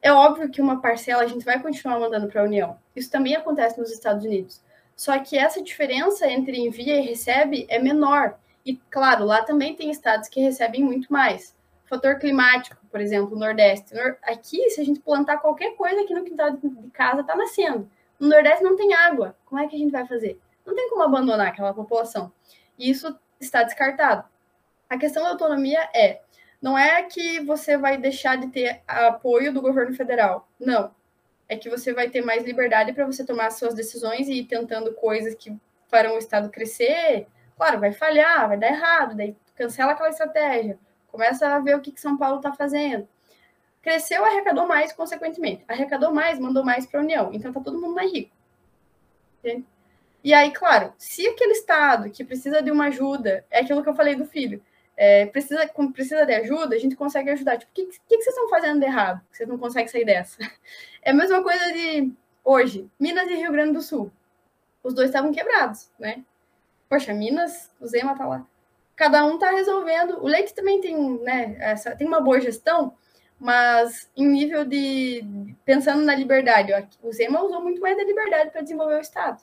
É óbvio que uma parcela a gente vai continuar mandando para a União. Isso também acontece nos Estados Unidos. Só que essa diferença entre envia e recebe é menor. E, claro, lá também tem estados que recebem muito mais. Fator climático, por exemplo, o Nordeste. Aqui, se a gente plantar qualquer coisa aqui no quintal de casa, está nascendo. No Nordeste não tem água. Como é que a gente vai fazer? Não tem como abandonar aquela população. E isso está descartado. A questão da autonomia é não é que você vai deixar de ter apoio do governo federal. Não. É que você vai ter mais liberdade para você tomar suas decisões e ir tentando coisas que farão o Estado crescer. Claro, vai falhar, vai dar errado, daí cancela aquela estratégia. Começa a ver o que, que São Paulo está fazendo. Cresceu, arrecadou mais, consequentemente. Arrecadou mais, mandou mais para a União. Então tá todo mundo mais rico. Entende? E aí, claro, se aquele Estado que precisa de uma ajuda, é aquilo que eu falei do filho, é, precisa, precisa de ajuda, a gente consegue ajudar. Tipo, o que, que, que, vocês estão fazendo de errado? Que vocês não conseguem sair dessa? É a mesma coisa de hoje, Minas e Rio Grande do Sul. Os dois estavam quebrados, né? Poxa, Minas, o Zema tá lá. Cada um tá resolvendo. O Leite também tem, né, essa, tem uma boa gestão, mas em nível de pensando na liberdade, o Zema usou muito mais da liberdade para desenvolver o estado,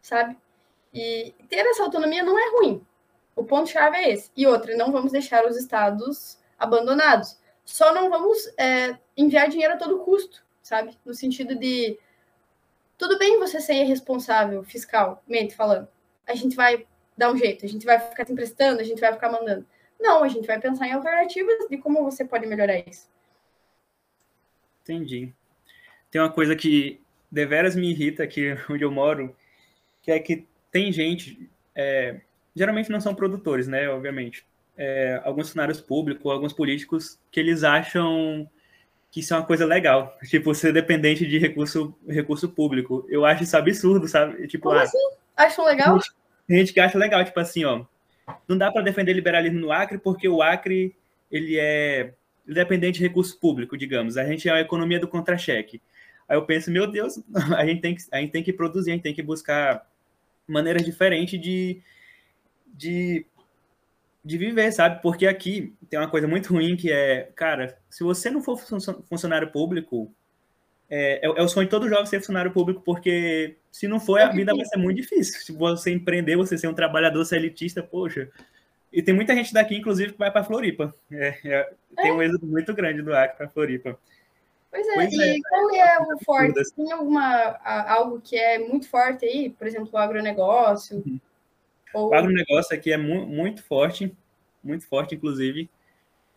sabe? E ter essa autonomia não é ruim, o ponto-chave é esse. E outra, não vamos deixar os estados abandonados. Só não vamos é, enviar dinheiro a todo custo, sabe? No sentido de tudo bem você ser irresponsável fiscalmente falando. A gente vai dar um jeito, a gente vai ficar emprestando, a gente vai ficar mandando. Não, a gente vai pensar em alternativas de como você pode melhorar isso. Entendi. Tem uma coisa que deveras me irrita aqui onde eu moro, que é que tem gente, é, geralmente não são produtores, né? Obviamente. É, alguns funcionários públicos, alguns políticos que eles acham que isso é uma coisa legal. Tipo, ser dependente de recurso, recurso público. Eu acho isso absurdo, sabe? Tipo, Como ah, assim? Acham legal? Tem gente que acha legal, tipo assim, ó. Não dá para defender liberalismo no Acre porque o Acre ele é dependente de recurso público, digamos. A gente é a economia do contra-cheque. Aí eu penso, meu Deus, a gente tem que, a gente tem que produzir, a gente tem que buscar maneiras diferentes de, de, de viver, sabe? Porque aqui tem uma coisa muito ruim que é, cara, se você não for funcionário público, é, é, é o sonho de todo jovem ser funcionário público, porque se não for, a vida vai ser muito difícil. Se você empreender, você ser um trabalhador, elitista, poxa. E tem muita gente daqui, inclusive, que vai para Floripa. É, é, tem é. um êxodo muito grande do Acre para Floripa. Pois é, pois e é. qual é o forte? Tem alguma, algo que é muito forte aí? Por exemplo, o agronegócio? Uhum. Ou... O agronegócio aqui é mu muito forte, muito forte, inclusive.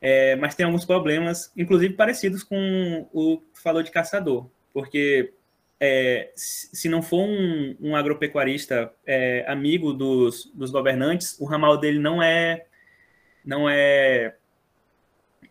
É, mas tem alguns problemas, inclusive parecidos com o que falou de caçador, porque é, se não for um, um agropecuarista é, amigo dos, dos, governantes, o ramal dele não é. Não é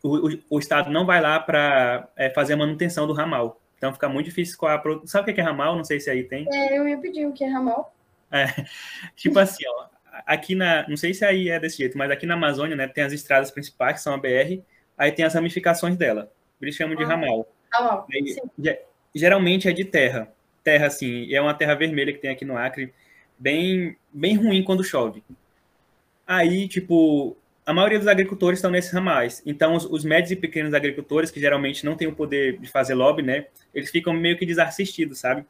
o, o, o Estado não vai lá para é, fazer a manutenção do ramal. Então fica muito difícil com a. Sabe o que é ramal? Não sei se aí tem. É, eu ia pedir o que é ramal. É, tipo assim, ó, aqui na. Não sei se aí é desse jeito, mas aqui na Amazônia, né, tem as estradas principais, que são a BR, aí tem as ramificações dela. Eles chamam de ah, ramal. Ramal. Aí, geralmente é de terra. Terra, assim, é uma terra vermelha que tem aqui no Acre, bem, bem ruim quando chove. Aí, tipo, a maioria dos agricultores estão nesses ramais. Então, os, os, médios e pequenos agricultores, que geralmente não têm o poder de fazer lobby, né, eles ficam meio que desassistidos, sabe?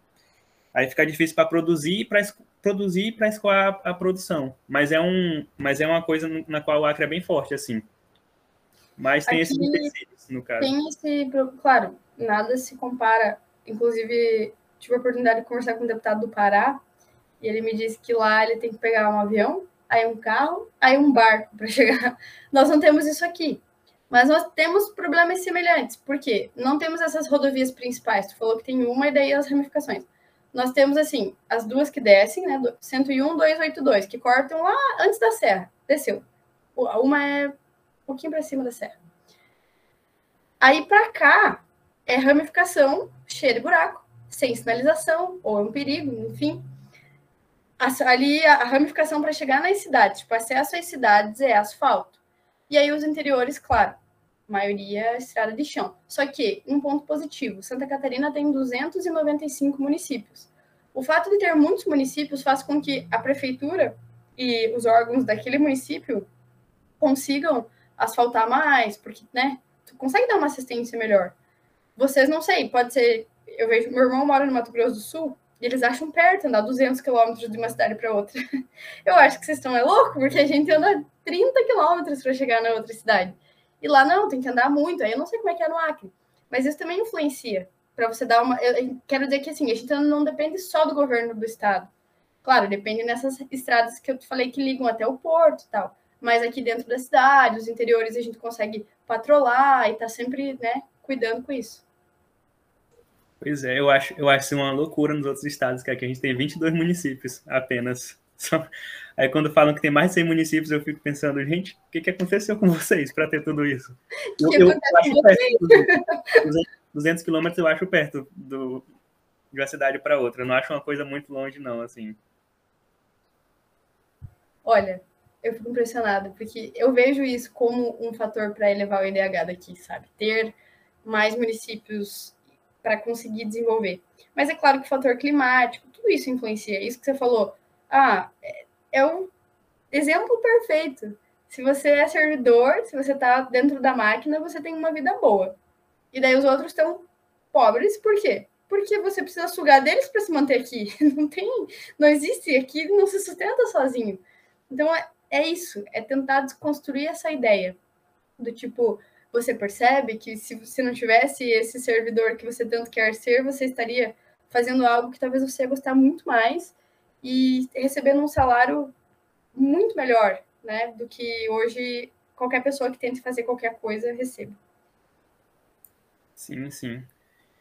Aí fica difícil para produzir para produzir para escoar a, a, produção. Mas é um, mas é uma coisa na qual o Acre é bem forte, assim. Mas tem Aqui esses empecilhos, no caso. Tem esse, claro, nada se compara Inclusive, tive a oportunidade de conversar com um deputado do Pará, e ele me disse que lá ele tem que pegar um avião, aí um carro, aí um barco para chegar. Nós não temos isso aqui. Mas nós temos problemas semelhantes. Por quê? Não temos essas rodovias principais. Tu falou que tem uma e daí as ramificações. Nós temos, assim, as duas que descem, né? 101, 282, que cortam lá antes da serra. Desceu. Uma é um pouquinho para cima da serra. Aí para cá é ramificação cheia de buraco, sem sinalização, ou é um perigo, enfim. Ali a ramificação para chegar nas cidades, tipo, acesso às cidades é asfalto. E aí os interiores, claro, maioria é estrada de chão. Só que, um ponto positivo, Santa Catarina tem 295 municípios. O fato de ter muitos municípios faz com que a prefeitura e os órgãos daquele município consigam asfaltar mais, porque, né, tu consegue dar uma assistência melhor. Vocês não sei, pode ser. Eu vejo meu irmão mora no Mato Grosso do Sul e eles acham perto andar 200 quilômetros de uma cidade para outra. Eu acho que vocês estão é louco, porque a gente anda 30 quilômetros para chegar na outra cidade. E lá não, tem que andar muito. Aí eu não sei como é que é no Acre, mas isso também influencia para você dar uma. Eu quero dizer que assim, a gente não depende só do governo do estado. Claro, depende nessas estradas que eu falei que ligam até o porto e tal. Mas aqui dentro da cidade, os interiores, a gente consegue patrolar e tá sempre, né, cuidando com isso. Pois é, eu acho, eu acho uma loucura nos outros estados, que aqui a gente tem 22 municípios apenas. Só... Aí quando falam que tem mais de 100 municípios, eu fico pensando, gente, o que, que aconteceu com vocês para ter tudo isso? Eu, eu, eu acho perto, 200 quilômetros eu acho perto do, de uma cidade para outra. Eu não acho uma coisa muito longe, não, assim. Olha, eu fico impressionada, porque eu vejo isso como um fator para elevar o IDH daqui, sabe? Ter mais municípios para conseguir desenvolver. Mas é claro que o fator climático, tudo isso influencia. Isso que você falou, ah, é, é o exemplo perfeito. Se você é servidor, se você está dentro da máquina, você tem uma vida boa. E daí os outros estão pobres, por quê? Porque você precisa sugar deles para se manter aqui. Não tem, não existe aqui, não se sustenta sozinho. Então é, é isso, é tentar desconstruir essa ideia do tipo, você percebe que se você não tivesse esse servidor que você tanto quer ser, você estaria fazendo algo que talvez você ia gostar muito mais e recebendo um salário muito melhor, né, do que hoje qualquer pessoa que tente fazer qualquer coisa recebe. Sim, sim.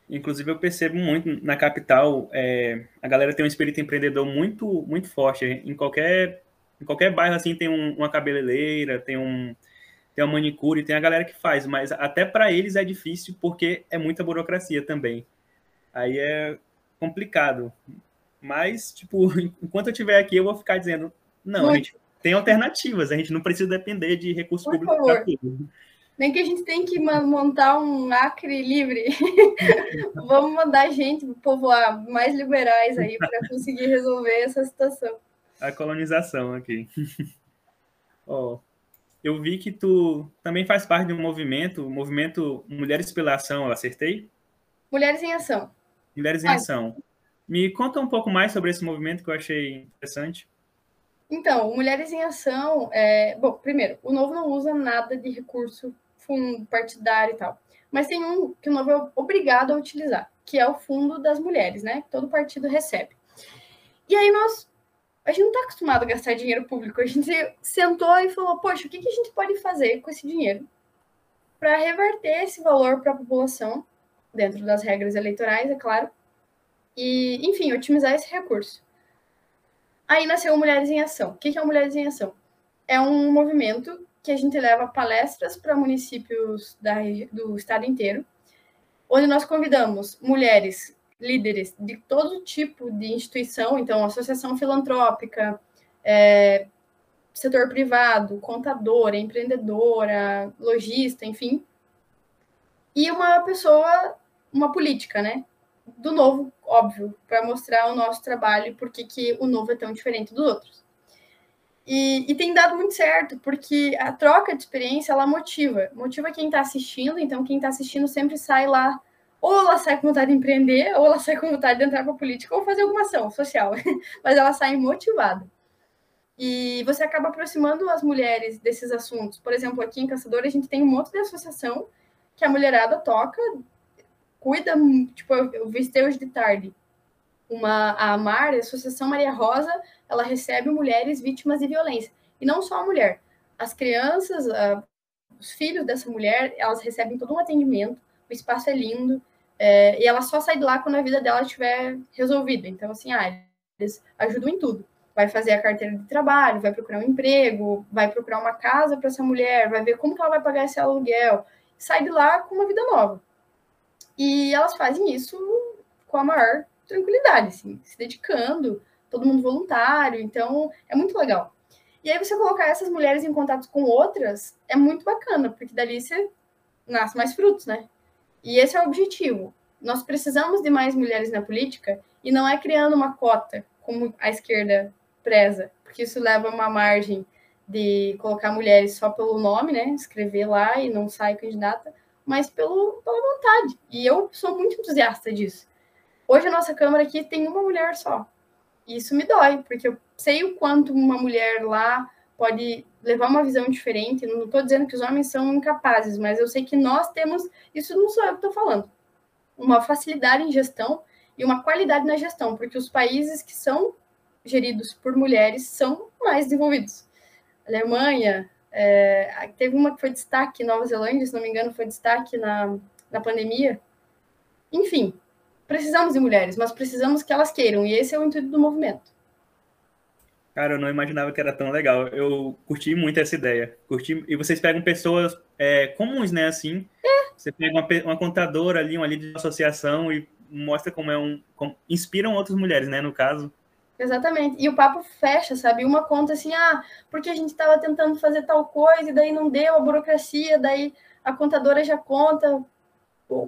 Inclusive eu percebo muito na capital, é, a galera tem um espírito empreendedor muito, muito forte. Em qualquer, em qualquer bairro assim tem um, uma cabeleireira, tem um tem a manicure, tem a galera que faz, mas até para eles é difícil porque é muita burocracia também. Aí é complicado. Mas, tipo, enquanto eu estiver aqui, eu vou ficar dizendo, não, a gente tem alternativas, a gente não precisa depender de recursos Por públicos para tudo. Nem que a gente tem que montar um Acre livre. Vamos mandar gente povoar mais liberais aí para conseguir resolver essa situação. A colonização aqui. Ó, oh, eu vi que tu também faz parte de um movimento, o movimento Mulheres pela Ação, eu acertei? Mulheres em Ação. Mulheres em ah. Ação. Me conta um pouco mais sobre esse movimento que eu achei interessante. Então, Mulheres em Ação, é... bom, primeiro, o Novo não usa nada de recurso fundo partidário e tal, mas tem um que o Novo é obrigado a utilizar, que é o Fundo das Mulheres, né? Que todo partido recebe. E aí nós a gente não está acostumado a gastar dinheiro público. A gente sentou e falou, poxa, o que, que a gente pode fazer com esse dinheiro para reverter esse valor para a população, dentro das regras eleitorais, é claro, e, enfim, otimizar esse recurso. Aí nasceu Mulheres em Ação. O que, é Mulheres em Ação? É um movimento que a gente leva palestras para municípios da, do estado inteiro, onde nós convidamos mulheres líderes de todo tipo de instituição, então associação filantrópica, é, setor privado, contadora, empreendedora, lojista, enfim, e uma pessoa, uma política, né? Do novo, óbvio, para mostrar o nosso trabalho e por que, que o novo é tão diferente dos outros. E, e, tem dado muito certo, porque a troca de experiência, ela motiva. Motiva quem está assistindo, então quem está assistindo sempre sai lá ou ela sai com vontade de empreender, ou ela sai com vontade de entrar para a política ou fazer alguma ação social, mas ela sai motivada. E você acaba aproximando as mulheres desses assuntos. Por exemplo, aqui em Caçador, a gente tem um monte de associação que a mulherada toca, cuida, tipo, eu visitei hoje de tarde uma, a AMAR, a Associação Maria Rosa, ela recebe mulheres vítimas de violência. E não só a mulher, as crianças, os filhos dessa mulher, elas recebem todo um atendimento, o espaço é lindo, é, e ela só sai de lá quando a vida dela estiver resolvida. Então, assim, ah, eles ajudam em tudo. Vai fazer a carteira de trabalho, vai procurar um emprego, vai procurar uma casa para essa mulher, vai ver como que ela vai pagar esse aluguel. Sai de lá com uma vida nova. E elas fazem isso com a maior tranquilidade, assim, se dedicando, todo mundo voluntário. Então, é muito legal. E aí, você colocar essas mulheres em contato com outras é muito bacana, porque dali você nasce mais frutos, né? E esse é o objetivo. Nós precisamos de mais mulheres na política e não é criando uma cota, como a esquerda preza, porque isso leva uma margem de colocar mulheres só pelo nome, né? Escrever lá e não sai candidata, mas pelo, pela vontade. E eu sou muito entusiasta disso. Hoje a nossa Câmara aqui tem uma mulher só. E isso me dói, porque eu sei o quanto uma mulher lá pode levar uma visão diferente. Não estou dizendo que os homens são incapazes, mas eu sei que nós temos, isso não sou eu que estou falando, uma facilidade em gestão e uma qualidade na gestão, porque os países que são geridos por mulheres são mais desenvolvidos. Alemanha, é, teve uma que foi destaque, Nova Zelândia, se não me engano, foi destaque na, na pandemia. Enfim, precisamos de mulheres, mas precisamos que elas queiram, e esse é o intuito do movimento. Cara, eu não imaginava que era tão legal. Eu curti muito essa ideia. Curti... E vocês pegam pessoas é, comuns, né? Assim, é. você pega uma, uma contadora ali, uma líder de associação e mostra como é um. Como... inspiram outras mulheres, né? No caso. Exatamente. E o papo fecha, sabe? Uma conta assim, ah, porque a gente estava tentando fazer tal coisa e daí não deu a burocracia, daí a contadora já conta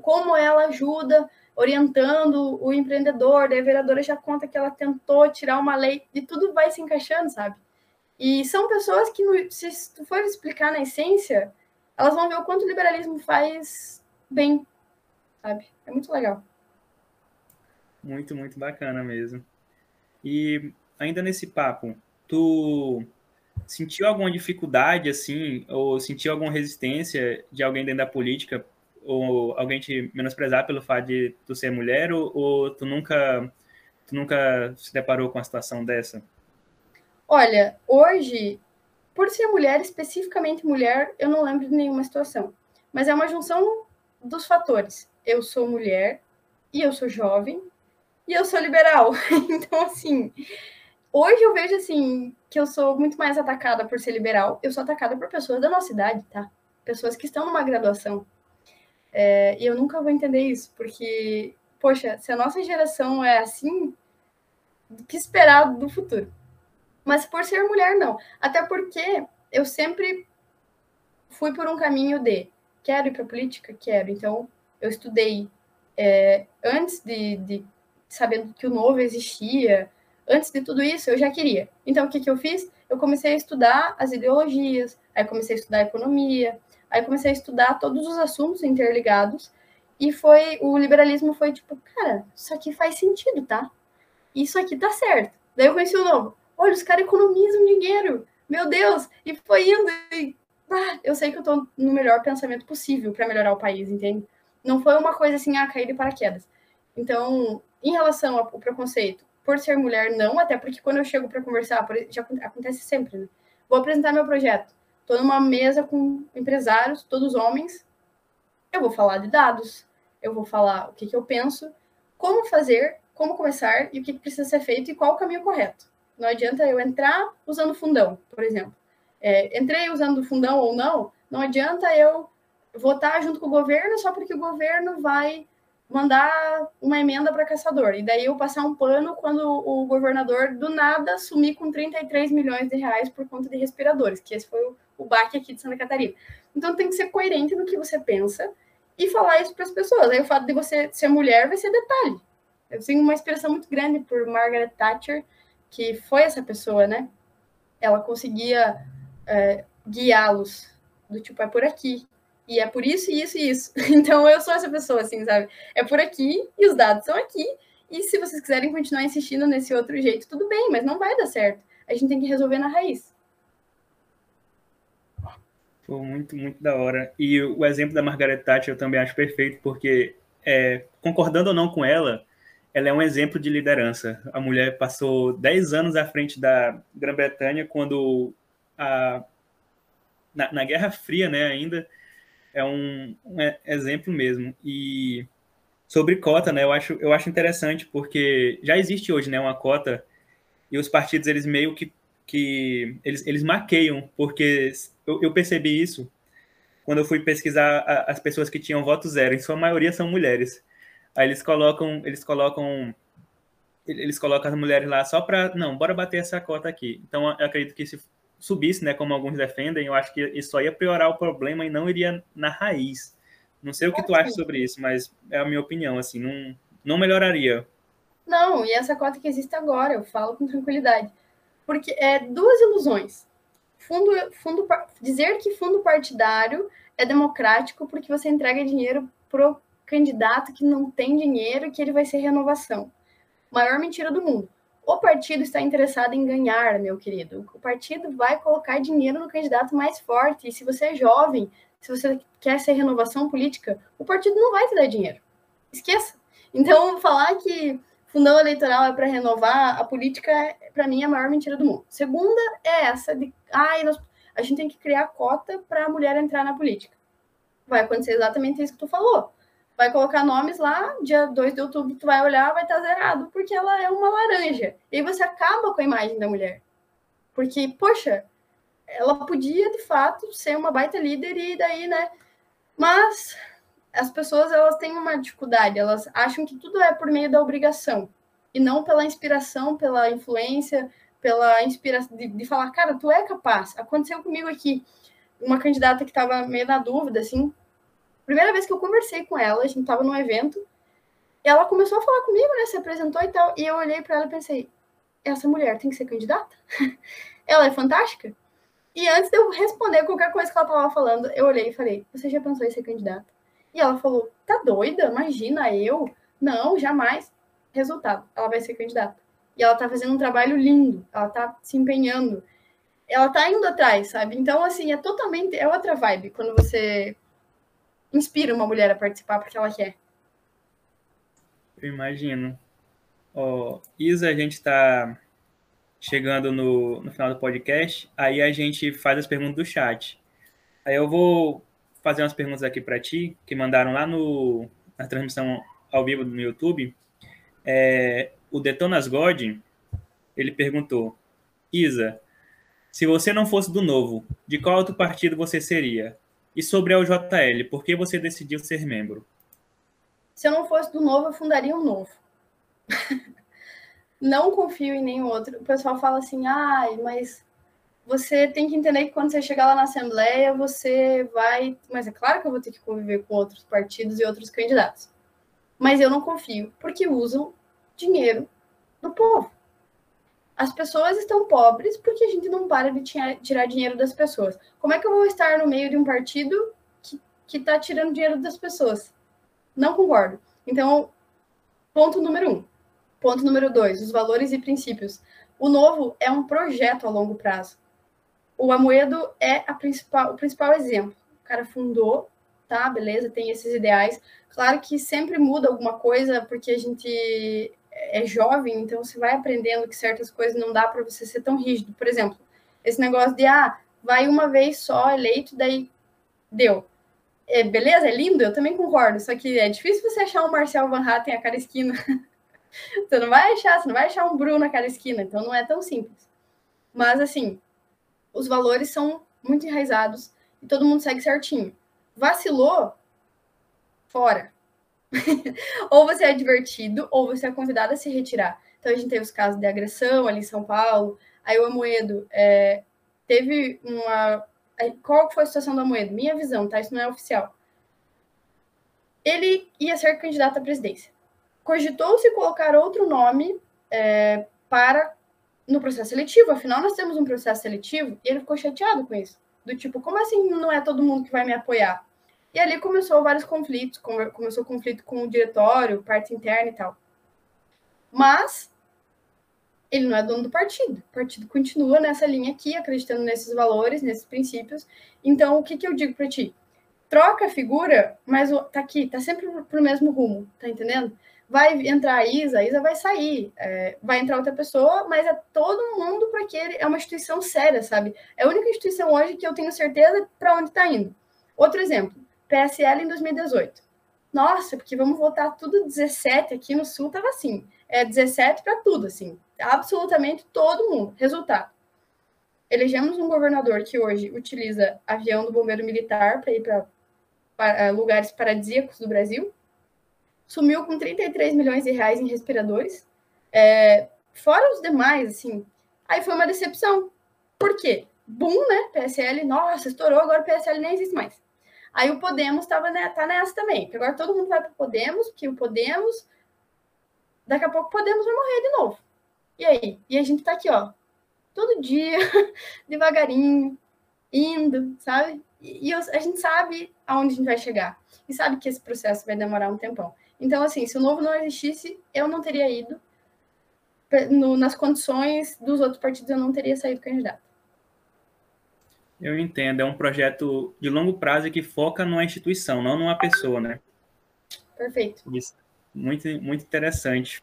como ela ajuda orientando o empreendedor, daí a vereadora já conta que ela tentou tirar uma lei e tudo vai se encaixando, sabe? E são pessoas que, se tu for explicar na essência, elas vão ver o quanto o liberalismo faz bem, sabe? É muito legal. Muito, muito bacana mesmo. E ainda nesse papo, tu sentiu alguma dificuldade, assim, ou sentiu alguma resistência de alguém dentro da política ou alguém te menosprezar pelo fato de tu ser mulher ou, ou tu nunca tu nunca se deparou com uma situação dessa? Olha, hoje, por ser mulher, especificamente mulher, eu não lembro de nenhuma situação. Mas é uma junção dos fatores. Eu sou mulher e eu sou jovem e eu sou liberal. Então, assim, hoje eu vejo assim que eu sou muito mais atacada por ser liberal. Eu sou atacada por pessoas da nossa idade, tá? Pessoas que estão numa graduação. É, e eu nunca vou entender isso, porque, poxa, se a nossa geração é assim, que esperar do futuro? Mas por ser mulher, não. Até porque eu sempre fui por um caminho de quero ir para política? Quero. Então, eu estudei é, antes de, de saber que o novo existia, antes de tudo isso, eu já queria. Então, o que, que eu fiz? Eu comecei a estudar as ideologias, aí comecei a estudar economia, aí comecei a estudar todos os assuntos interligados, e foi o liberalismo foi tipo, cara, isso aqui faz sentido, tá? Isso aqui tá certo. Daí eu conheci o novo. Olha, os caras economizam dinheiro. Meu Deus! E foi indo. E, ah, eu sei que eu tô no melhor pensamento possível para melhorar o país, entende? Não foi uma coisa assim, ah, cair de paraquedas. Então, em relação ao preconceito, por ser mulher, não, até porque quando eu chego para conversar, já acontece sempre, né? Vou apresentar meu projeto. Estou numa mesa com empresários, todos homens. Eu vou falar de dados, eu vou falar o que, que eu penso, como fazer, como começar e o que, que precisa ser feito e qual o caminho correto. Não adianta eu entrar usando fundão, por exemplo. É, entrei usando fundão ou não, não adianta eu votar junto com o governo só porque o governo vai mandar uma emenda para caçador. E daí eu passar um pano quando o governador do nada sumir com 33 milhões de reais por conta de respiradores, que esse foi o, o baque aqui de Santa Catarina. Então tem que ser coerente no que você pensa e falar isso para as pessoas. Aí o fato de você ser mulher vai ser detalhe. Eu tenho uma inspiração muito grande por Margaret Thatcher, que foi essa pessoa, né? Ela conseguia é, guiá-los do tipo, é por aqui, e é por isso, isso e isso. Então eu sou essa pessoa, assim, sabe? É por aqui e os dados são aqui. E se vocês quiserem continuar insistindo nesse outro jeito, tudo bem, mas não vai dar certo. A gente tem que resolver na raiz. Foi muito, muito da hora. E o exemplo da Margaret Thatcher eu também acho perfeito, porque, é, concordando ou não com ela, ela é um exemplo de liderança. A mulher passou 10 anos à frente da Grã-Bretanha, quando a, na, na Guerra Fria, né, ainda, é um, um exemplo mesmo. E sobre cota, né, eu acho, eu acho interessante porque já existe hoje, né, uma cota e os partidos eles meio que, que eles, eles maqueiam, porque eu, eu percebi isso quando eu fui pesquisar a, as pessoas que tinham voto zero, em sua maioria são mulheres. Aí eles colocam, eles colocam eles colocam as mulheres lá só para, não, bora bater essa cota aqui. Então eu acredito que se subisse, né, como alguns defendem, eu acho que isso só ia piorar o problema e não iria na raiz. Não sei o que tu acha sobre isso, mas é a minha opinião, assim, não, não melhoraria. Não, e essa cota que existe agora, eu falo com tranquilidade. Porque é duas ilusões. Fundo, fundo, dizer que fundo partidário é democrático porque você entrega dinheiro pro candidato que não tem dinheiro e que ele vai ser renovação. Maior mentira do mundo. O partido está interessado em ganhar, meu querido. O partido vai colocar dinheiro no candidato mais forte. E se você é jovem, se você quer ser renovação política, o partido não vai te dar dinheiro. Esqueça. Então, falar que fundão eleitoral é para renovar a política, para mim, é a maior mentira do mundo. Segunda é essa de, ai, nós, a gente tem que criar cota para a mulher entrar na política. Vai acontecer exatamente isso que tu falou vai colocar nomes lá, dia 2 de outubro tu vai olhar, vai estar tá zerado, porque ela é uma laranja. E aí você acaba com a imagem da mulher. Porque, poxa, ela podia de fato ser uma baita líder e daí, né? Mas as pessoas elas têm uma dificuldade, elas acham que tudo é por meio da obrigação e não pela inspiração, pela influência, pela inspiração de, de falar, cara, tu é capaz. Aconteceu comigo aqui, uma candidata que estava meio na dúvida, assim, Primeira vez que eu conversei com ela, a gente tava num evento, ela começou a falar comigo, né? Se apresentou e tal. E eu olhei para ela e pensei: essa mulher tem que ser candidata? ela é fantástica? E antes de eu responder qualquer coisa que ela tava falando, eu olhei e falei: Você já pensou em ser candidata? E ela falou: Tá doida? Imagina eu? Não, jamais. Resultado: ela vai ser candidata. E ela tá fazendo um trabalho lindo, ela tá se empenhando, ela tá indo atrás, sabe? Então, assim, é totalmente. É outra vibe quando você inspira uma mulher a participar porque ela quer. Eu imagino. Ó, Isa, a gente está chegando no, no final do podcast, aí a gente faz as perguntas do chat. Aí eu vou fazer umas perguntas aqui para ti, que mandaram lá no, na transmissão ao vivo no YouTube. É, o Detonas God, ele perguntou: Isa, se você não fosse do Novo, de qual outro partido você seria? E sobre a UJL, por que você decidiu ser membro? Se eu não fosse do Novo, eu fundaria um Novo. não confio em nenhum outro. O pessoal fala assim, ai, mas você tem que entender que quando você chegar lá na Assembleia, você vai. Mas é claro que eu vou ter que conviver com outros partidos e outros candidatos. Mas eu não confio, porque usam dinheiro do povo. As pessoas estão pobres porque a gente não para de tirar dinheiro das pessoas. Como é que eu vou estar no meio de um partido que está tirando dinheiro das pessoas? Não concordo. Então, ponto número um. Ponto número dois, os valores e princípios. O novo é um projeto a longo prazo. O Amoedo é principal, o principal exemplo. O cara fundou, tá, beleza, tem esses ideais. Claro que sempre muda alguma coisa, porque a gente é jovem, então você vai aprendendo que certas coisas não dá para você ser tão rígido. Por exemplo, esse negócio de, ah, vai uma vez só eleito, daí deu. É, beleza, é lindo, eu também concordo, só que é difícil você achar um Marcel Van Hatten a cada esquina. você não vai achar, você não vai achar um Bruno a cada esquina, então não é tão simples. Mas, assim, os valores são muito enraizados e todo mundo segue certinho. Vacilou, fora. ou você é advertido, ou você é convidado a se retirar. Então, a gente teve os casos de agressão ali em São Paulo. Aí o Amoedo é, teve uma. Qual foi a situação do Amoedo? Minha visão, tá? Isso não é oficial. Ele ia ser candidato à presidência. Cogitou-se colocar outro nome é, para no processo seletivo. Afinal, nós temos um processo seletivo e ele ficou chateado com isso. Do tipo, como assim não é todo mundo que vai me apoiar? E ali começou vários conflitos, começou conflito com o diretório, parte interna e tal. Mas ele não é dono do partido. O partido continua nessa linha aqui, acreditando nesses valores, nesses princípios. Então, o que, que eu digo para ti? Troca a figura, mas tá aqui, tá sempre pro mesmo rumo, tá entendendo? Vai entrar a Isa, a Isa vai sair, é, vai entrar outra pessoa, mas é todo mundo para que ele, é uma instituição séria, sabe? É a única instituição hoje que eu tenho certeza para onde está indo. Outro exemplo, PSL em 2018. Nossa, porque vamos votar tudo 17 aqui no Sul, tava assim. É 17 para tudo, assim. Absolutamente todo mundo. Resultado. Elegemos um governador que hoje utiliza avião do bombeiro militar para ir para lugares paradisíacos do Brasil. Sumiu com 33 milhões de reais em respiradores. É, fora os demais, assim. Aí foi uma decepção. Por quê? Boom, né? PSL, nossa, estourou, agora PSL nem existe mais. Aí o Podemos estava né, tá nessa também, porque agora todo mundo vai para o Podemos, porque o Podemos, daqui a pouco o Podemos vai morrer de novo. E aí? E a gente está aqui, ó, todo dia, devagarinho, indo, sabe? E, e a gente sabe aonde a gente vai chegar. E sabe que esse processo vai demorar um tempão. Então, assim, se o novo não existisse, eu não teria ido. No, nas condições dos outros partidos, eu não teria saído candidato. Eu entendo, é um projeto de longo prazo que foca numa instituição, não numa pessoa, né? Perfeito. Isso, muito, muito interessante.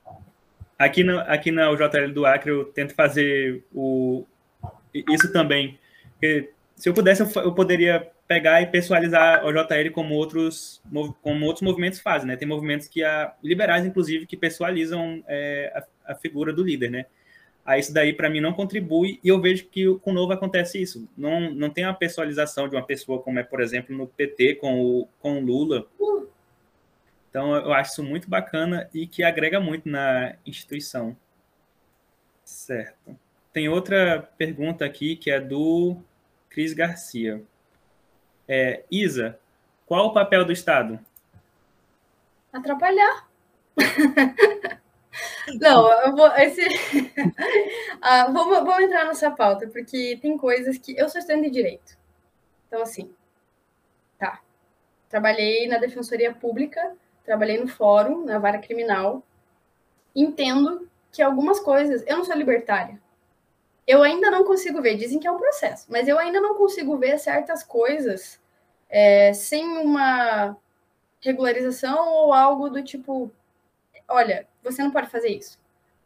Aqui, no, aqui na UJL do Acre eu tento fazer o, isso também. Porque se eu pudesse, eu, eu poderia pegar e pessoalizar o JL como outros, como outros movimentos fazem, né? Tem movimentos que a liberais, inclusive, que pessoalizam é, a, a figura do líder, né? Aí isso daí para mim não contribui e eu vejo que com o novo acontece isso. Não, não tem uma personalização de uma pessoa como é, por exemplo, no PT com o, com o Lula. Então eu acho isso muito bacana e que agrega muito na instituição. Certo. Tem outra pergunta aqui que é do Cris Garcia. É, Isa, qual o papel do Estado? Atrapalhar. Não, vou. Esse... ah, vamos, vamos entrar nessa pauta, porque tem coisas que. Eu sou estudante de direito. Então, assim. Tá. Trabalhei na Defensoria Pública, trabalhei no fórum, na vara criminal. Entendo que algumas coisas. Eu não sou libertária. Eu ainda não consigo ver, dizem que é um processo, mas eu ainda não consigo ver certas coisas é, sem uma regularização ou algo do tipo olha, você não pode fazer isso.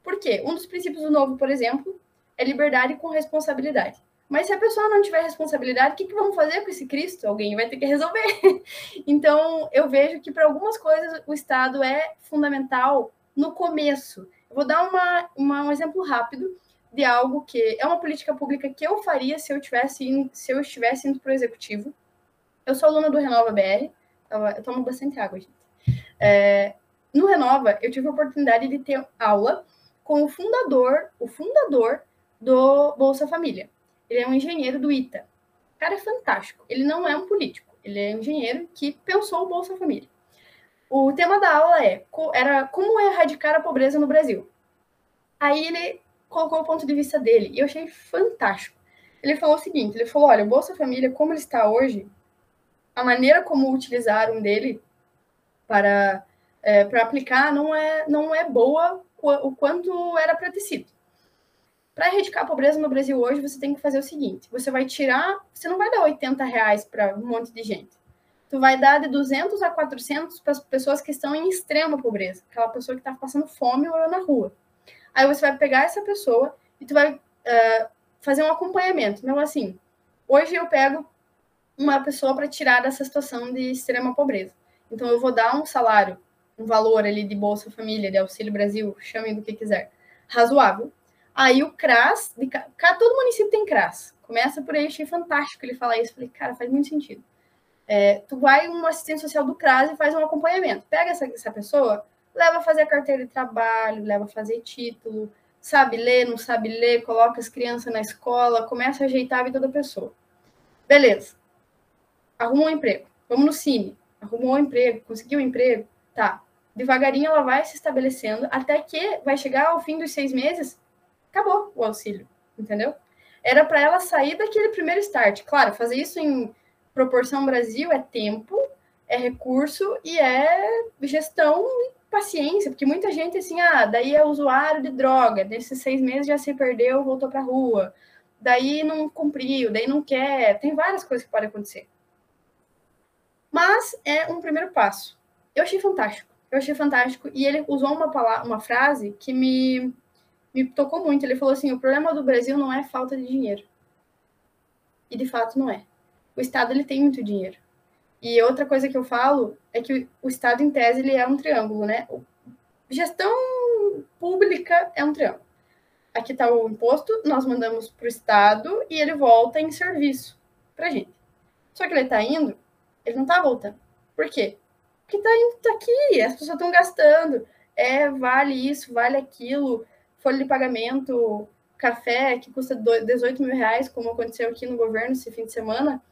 Por quê? Um dos princípios do novo, por exemplo, é liberdade com responsabilidade. Mas se a pessoa não tiver responsabilidade, o que, que vamos fazer com esse Cristo? Alguém vai ter que resolver. então, eu vejo que para algumas coisas o Estado é fundamental no começo. Eu vou dar uma, uma, um exemplo rápido. de algo que é uma política pública que eu faria se eu tivesse se eu estivesse indo para o executivo. Eu sou aluna do Renova BR, eu tomo bastante água, gente. É, no Renova, eu tive a oportunidade de ter aula com o fundador, o fundador do Bolsa Família. Ele é um engenheiro do ITA. O cara é fantástico. Ele não é um político, ele é um engenheiro que pensou o Bolsa Família. O tema da aula é, era como erradicar a pobreza no Brasil. Aí ele colocou o ponto de vista dele e eu achei fantástico. Ele falou o seguinte: ele falou, olha, o Bolsa Família, como ele está hoje, a maneira como utilizaram dele para, é, para aplicar não é, não é boa o quanto era para ter sido. Para erradicar a pobreza no Brasil hoje, você tem que fazer o seguinte: você vai tirar, você não vai dar 80 reais para um monte de gente. Tu vai dar de 200 a 400 para as pessoas que estão em extrema pobreza, aquela pessoa que está passando fome ou na rua. Aí você vai pegar essa pessoa e tu vai uh, fazer um acompanhamento. Então, assim, hoje eu pego uma pessoa para tirar dessa situação de extrema pobreza. Então, eu vou dar um salário, um valor ali de Bolsa Família, de Auxílio Brasil, chamem do que quiser, razoável. Aí o CRAS, de, todo município tem CRAS. Começa por aí, achei fantástico ele falar isso. Falei, cara, faz muito sentido. É, tu vai um assistente social do CRAS e faz um acompanhamento. Pega essa, essa pessoa, leva a fazer a carteira de trabalho, leva a fazer título, sabe ler, não sabe ler, coloca as crianças na escola, começa a ajeitar a vida da pessoa. Beleza. Arrumou um emprego. Vamos no Cine. Arrumou um emprego, conseguiu um emprego. Tá. Devagarinho ela vai se estabelecendo até que vai chegar ao fim dos seis meses, acabou o auxílio, entendeu? Era para ela sair daquele primeiro start. Claro, fazer isso em proporção Brasil é tempo, é recurso e é gestão paciência, porque muita gente, assim, ah, daí é usuário de droga, desses seis meses já se perdeu, voltou para rua, daí não cumpriu, daí não quer, tem várias coisas que podem acontecer. Mas é um primeiro passo. Eu achei fantástico, eu achei fantástico, e ele usou uma, palavra, uma frase que me, me tocou muito, ele falou assim, o problema do Brasil não é falta de dinheiro. E de fato não é. O Estado, ele tem muito dinheiro e outra coisa que eu falo é que o Estado, em tese, ele é um triângulo, né? Gestão pública é um triângulo. Aqui está o imposto, nós mandamos para o Estado e ele volta em serviço para gente. Só que ele está indo, ele não está voltando. Por quê? Está indo, tá aqui, as pessoas estão gastando. É, vale isso, vale aquilo, folha de pagamento, café que custa 18 mil reais, como aconteceu aqui no governo esse fim de semana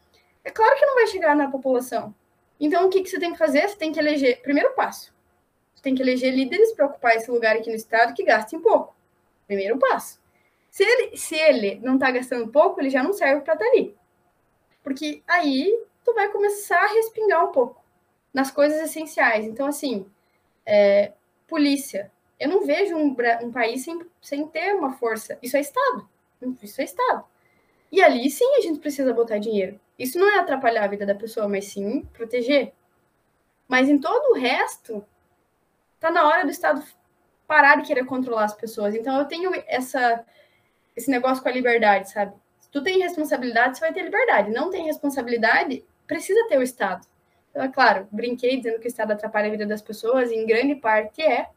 é claro que não vai chegar na população. Então, o que, que você tem que fazer? Você tem que eleger. Primeiro passo. Você tem que eleger líderes para ocupar esse lugar aqui no Estado que gastem pouco. Primeiro passo. Se ele, se ele não está gastando pouco, ele já não serve para estar tá ali. Porque aí tu vai começar a respingar um pouco nas coisas essenciais. Então, assim, é, polícia. Eu não vejo um, um país sem, sem ter uma força. Isso é Estado. Isso é Estado. E ali sim a gente precisa botar dinheiro. Isso não é atrapalhar a vida da pessoa, mas sim proteger. Mas em todo o resto, tá na hora do Estado parar de querer controlar as pessoas. Então eu tenho essa esse negócio com a liberdade, sabe? Se tu tem responsabilidade, você vai ter liberdade. Não tem responsabilidade, precisa ter o Estado. É claro, brinquei dizendo que o Estado atrapalha a vida das pessoas, e em grande parte é,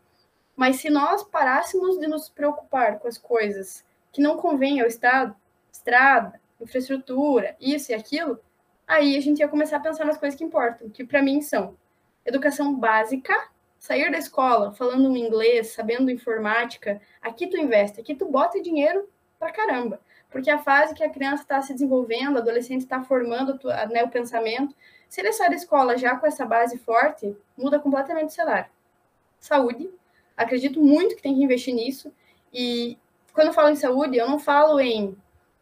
mas se nós parássemos de nos preocupar com as coisas que não convêm ao Estado, estrada, infraestrutura, isso e aquilo, aí a gente ia começar a pensar nas coisas que importam, que para mim são educação básica, sair da escola falando inglês, sabendo informática, aqui tu investe, aqui tu bota dinheiro pra caramba, porque a fase que a criança está se desenvolvendo, o adolescente está formando né, o pensamento, se ele sai da escola já com essa base forte, muda completamente o cenário. Saúde, acredito muito que tem que investir nisso, e quando eu falo em saúde, eu não falo em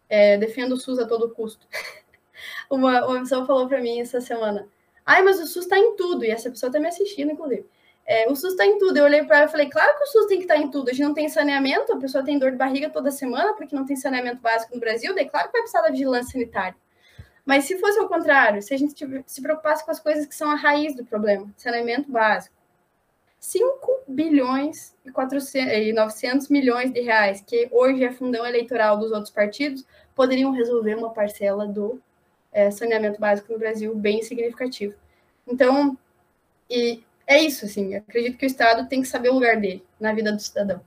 é, defendo o SUS a todo custo. uma, uma pessoa falou para mim essa semana, ai, mas o SUS está em tudo, e essa pessoa está me assistindo, inclusive. É, o SUS está em tudo. Eu olhei para ela e falei, claro que o SUS tem que estar tá em tudo. A gente não tem saneamento, a pessoa tem dor de barriga toda semana porque não tem saneamento básico no Brasil, daí claro que vai precisar da vigilância sanitária. Mas se fosse ao contrário, se a gente se preocupasse com as coisas que são a raiz do problema, saneamento básico, 5 bilhões e, 400, e 900 milhões de reais, que hoje é fundão eleitoral dos outros partidos, poderiam resolver uma parcela do é, saneamento básico no Brasil bem significativo. Então, e é isso, assim, acredito que o Estado tem que saber o lugar dele na vida do cidadão.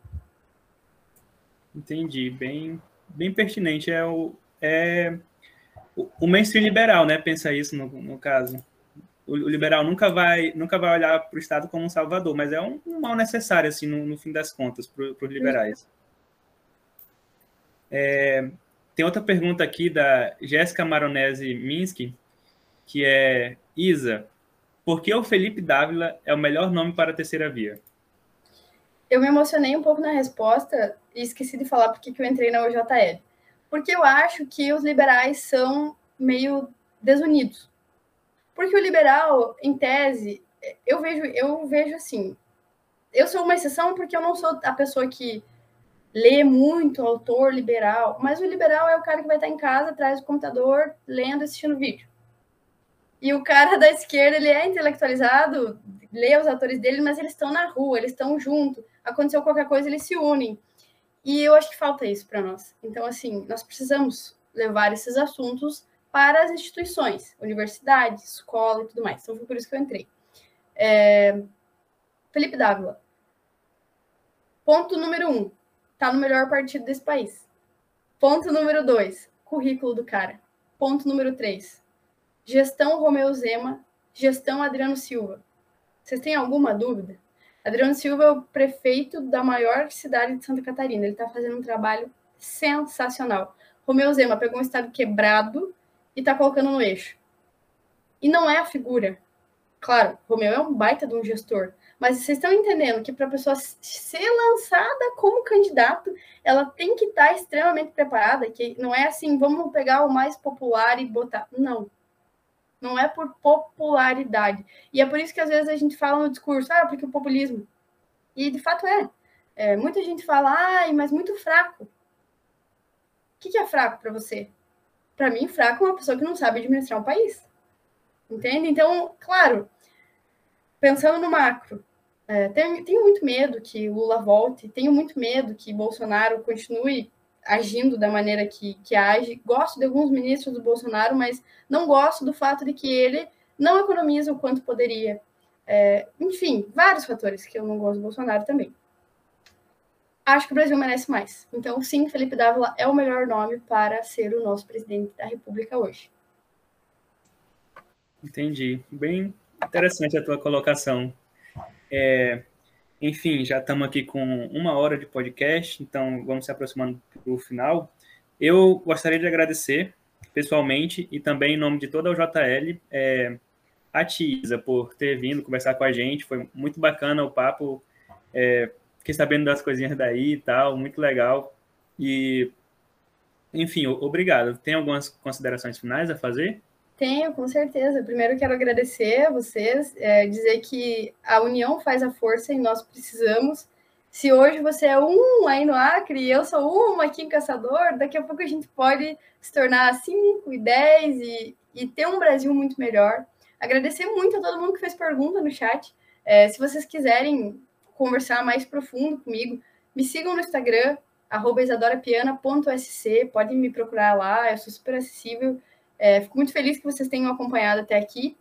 Entendi, bem, bem pertinente. É o, é o mainstream liberal, né? Pensa isso no, no caso. O, o, liberal nunca vai, nunca vai olhar para o Estado como um salvador, mas é um, um mal necessário, assim, no, no fim das contas, para os liberais. É, tem outra pergunta aqui da Jéssica Maronese Minsky, que é Isa, por que o Felipe Dávila é o melhor nome para a terceira via? Eu me emocionei um pouco na resposta e esqueci de falar porque que eu entrei na UJL. Porque eu acho que os liberais são meio desunidos. Porque o liberal, em tese, eu vejo, eu vejo assim. Eu sou uma exceção porque eu não sou a pessoa que lê muito autor liberal, mas o liberal é o cara que vai estar em casa atrás do computador, lendo, assistindo vídeo. E o cara da esquerda, ele é intelectualizado, lê os autores dele, mas eles estão na rua, eles estão junto. Aconteceu qualquer coisa, eles se unem. E eu acho que falta isso para nós. Então, assim, nós precisamos levar esses assuntos para as instituições, universidade, escola e tudo mais. Então, foi por isso que eu entrei. É... Felipe Dávila. Ponto número um. Tá no melhor partido desse país. Ponto número dois. Currículo do cara. Ponto número três. Gestão Romeu Zema. Gestão Adriano Silva. Vocês têm alguma dúvida? Adriano Silva é o prefeito da maior cidade de Santa Catarina. Ele está fazendo um trabalho sensacional. Romeu Zema pegou um estado quebrado e está colocando no eixo. E não é a figura. Claro, Romeu é um baita de um gestor, mas vocês estão entendendo que para a pessoa ser lançada como candidato, ela tem que estar tá extremamente preparada, que não é assim, vamos pegar o mais popular e botar. Não. Não é por popularidade. E é por isso que às vezes a gente fala no discurso, ah, porque o populismo. E de fato é. é muita gente fala, ai, mas muito fraco. O que, que é fraco para você? Para mim, fraco é uma pessoa que não sabe administrar um país. Entende? Então, claro, pensando no macro, é, tenho, tenho muito medo que Lula volte, tenho muito medo que Bolsonaro continue agindo da maneira que, que age. Gosto de alguns ministros do Bolsonaro, mas não gosto do fato de que ele não economiza o quanto poderia. É, enfim, vários fatores que eu não gosto do Bolsonaro também. Acho que o Brasil merece mais. Então, sim, Felipe Dávila é o melhor nome para ser o nosso presidente da República hoje. Entendi. Bem interessante a tua colocação. É, enfim, já estamos aqui com uma hora de podcast, então vamos se aproximando para o final. Eu gostaria de agradecer pessoalmente e também em nome de toda a JL é, a Tisa por ter vindo conversar com a gente. Foi muito bacana o papo. É, fiquei sabendo das coisinhas daí e tal, muito legal. E, enfim, obrigado. Tem algumas considerações finais a fazer? Tenho, com certeza. Primeiro quero agradecer a vocês, é, dizer que a união faz a força e nós precisamos. Se hoje você é um aí no Acre e eu sou uma aqui em Caçador, daqui a pouco a gente pode se tornar cinco e dez e, e ter um Brasil muito melhor. Agradecer muito a todo mundo que fez pergunta no chat. É, se vocês quiserem conversar mais profundo comigo, me sigam no Instagram, isadorapiana.sc, podem me procurar lá, eu sou super acessível. É, fico muito feliz que vocês tenham acompanhado até aqui.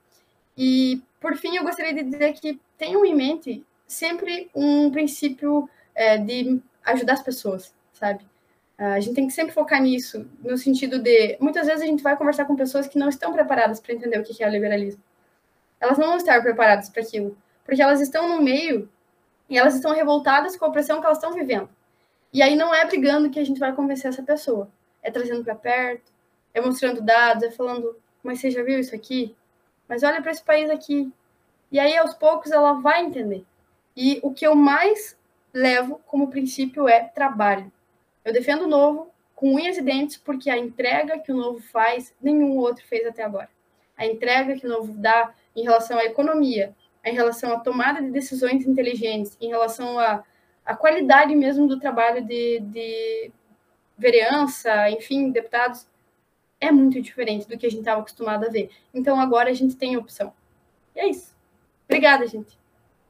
E, por fim, eu gostaria de dizer que tenham em mente sempre um princípio é, de ajudar as pessoas, sabe? A gente tem que sempre focar nisso, no sentido de. Muitas vezes a gente vai conversar com pessoas que não estão preparadas para entender o que é o liberalismo. Elas não vão estar preparadas para aquilo, porque elas estão no meio e elas estão revoltadas com a opressão que elas estão vivendo. E aí não é brigando que a gente vai convencer essa pessoa, é trazendo para perto, é mostrando dados, é falando, mas você já viu isso aqui? Mas olha para esse país aqui. E aí, aos poucos, ela vai entender. E o que eu mais levo como princípio é trabalho. Eu defendo o novo com unhas e dentes, porque a entrega que o novo faz, nenhum outro fez até agora. A entrega que o novo dá em relação à economia, em relação à tomada de decisões inteligentes, em relação à, à qualidade mesmo do trabalho de, de vereança, enfim, deputados, é muito diferente do que a gente estava acostumado a ver. Então agora a gente tem opção. E é isso. Obrigada, gente.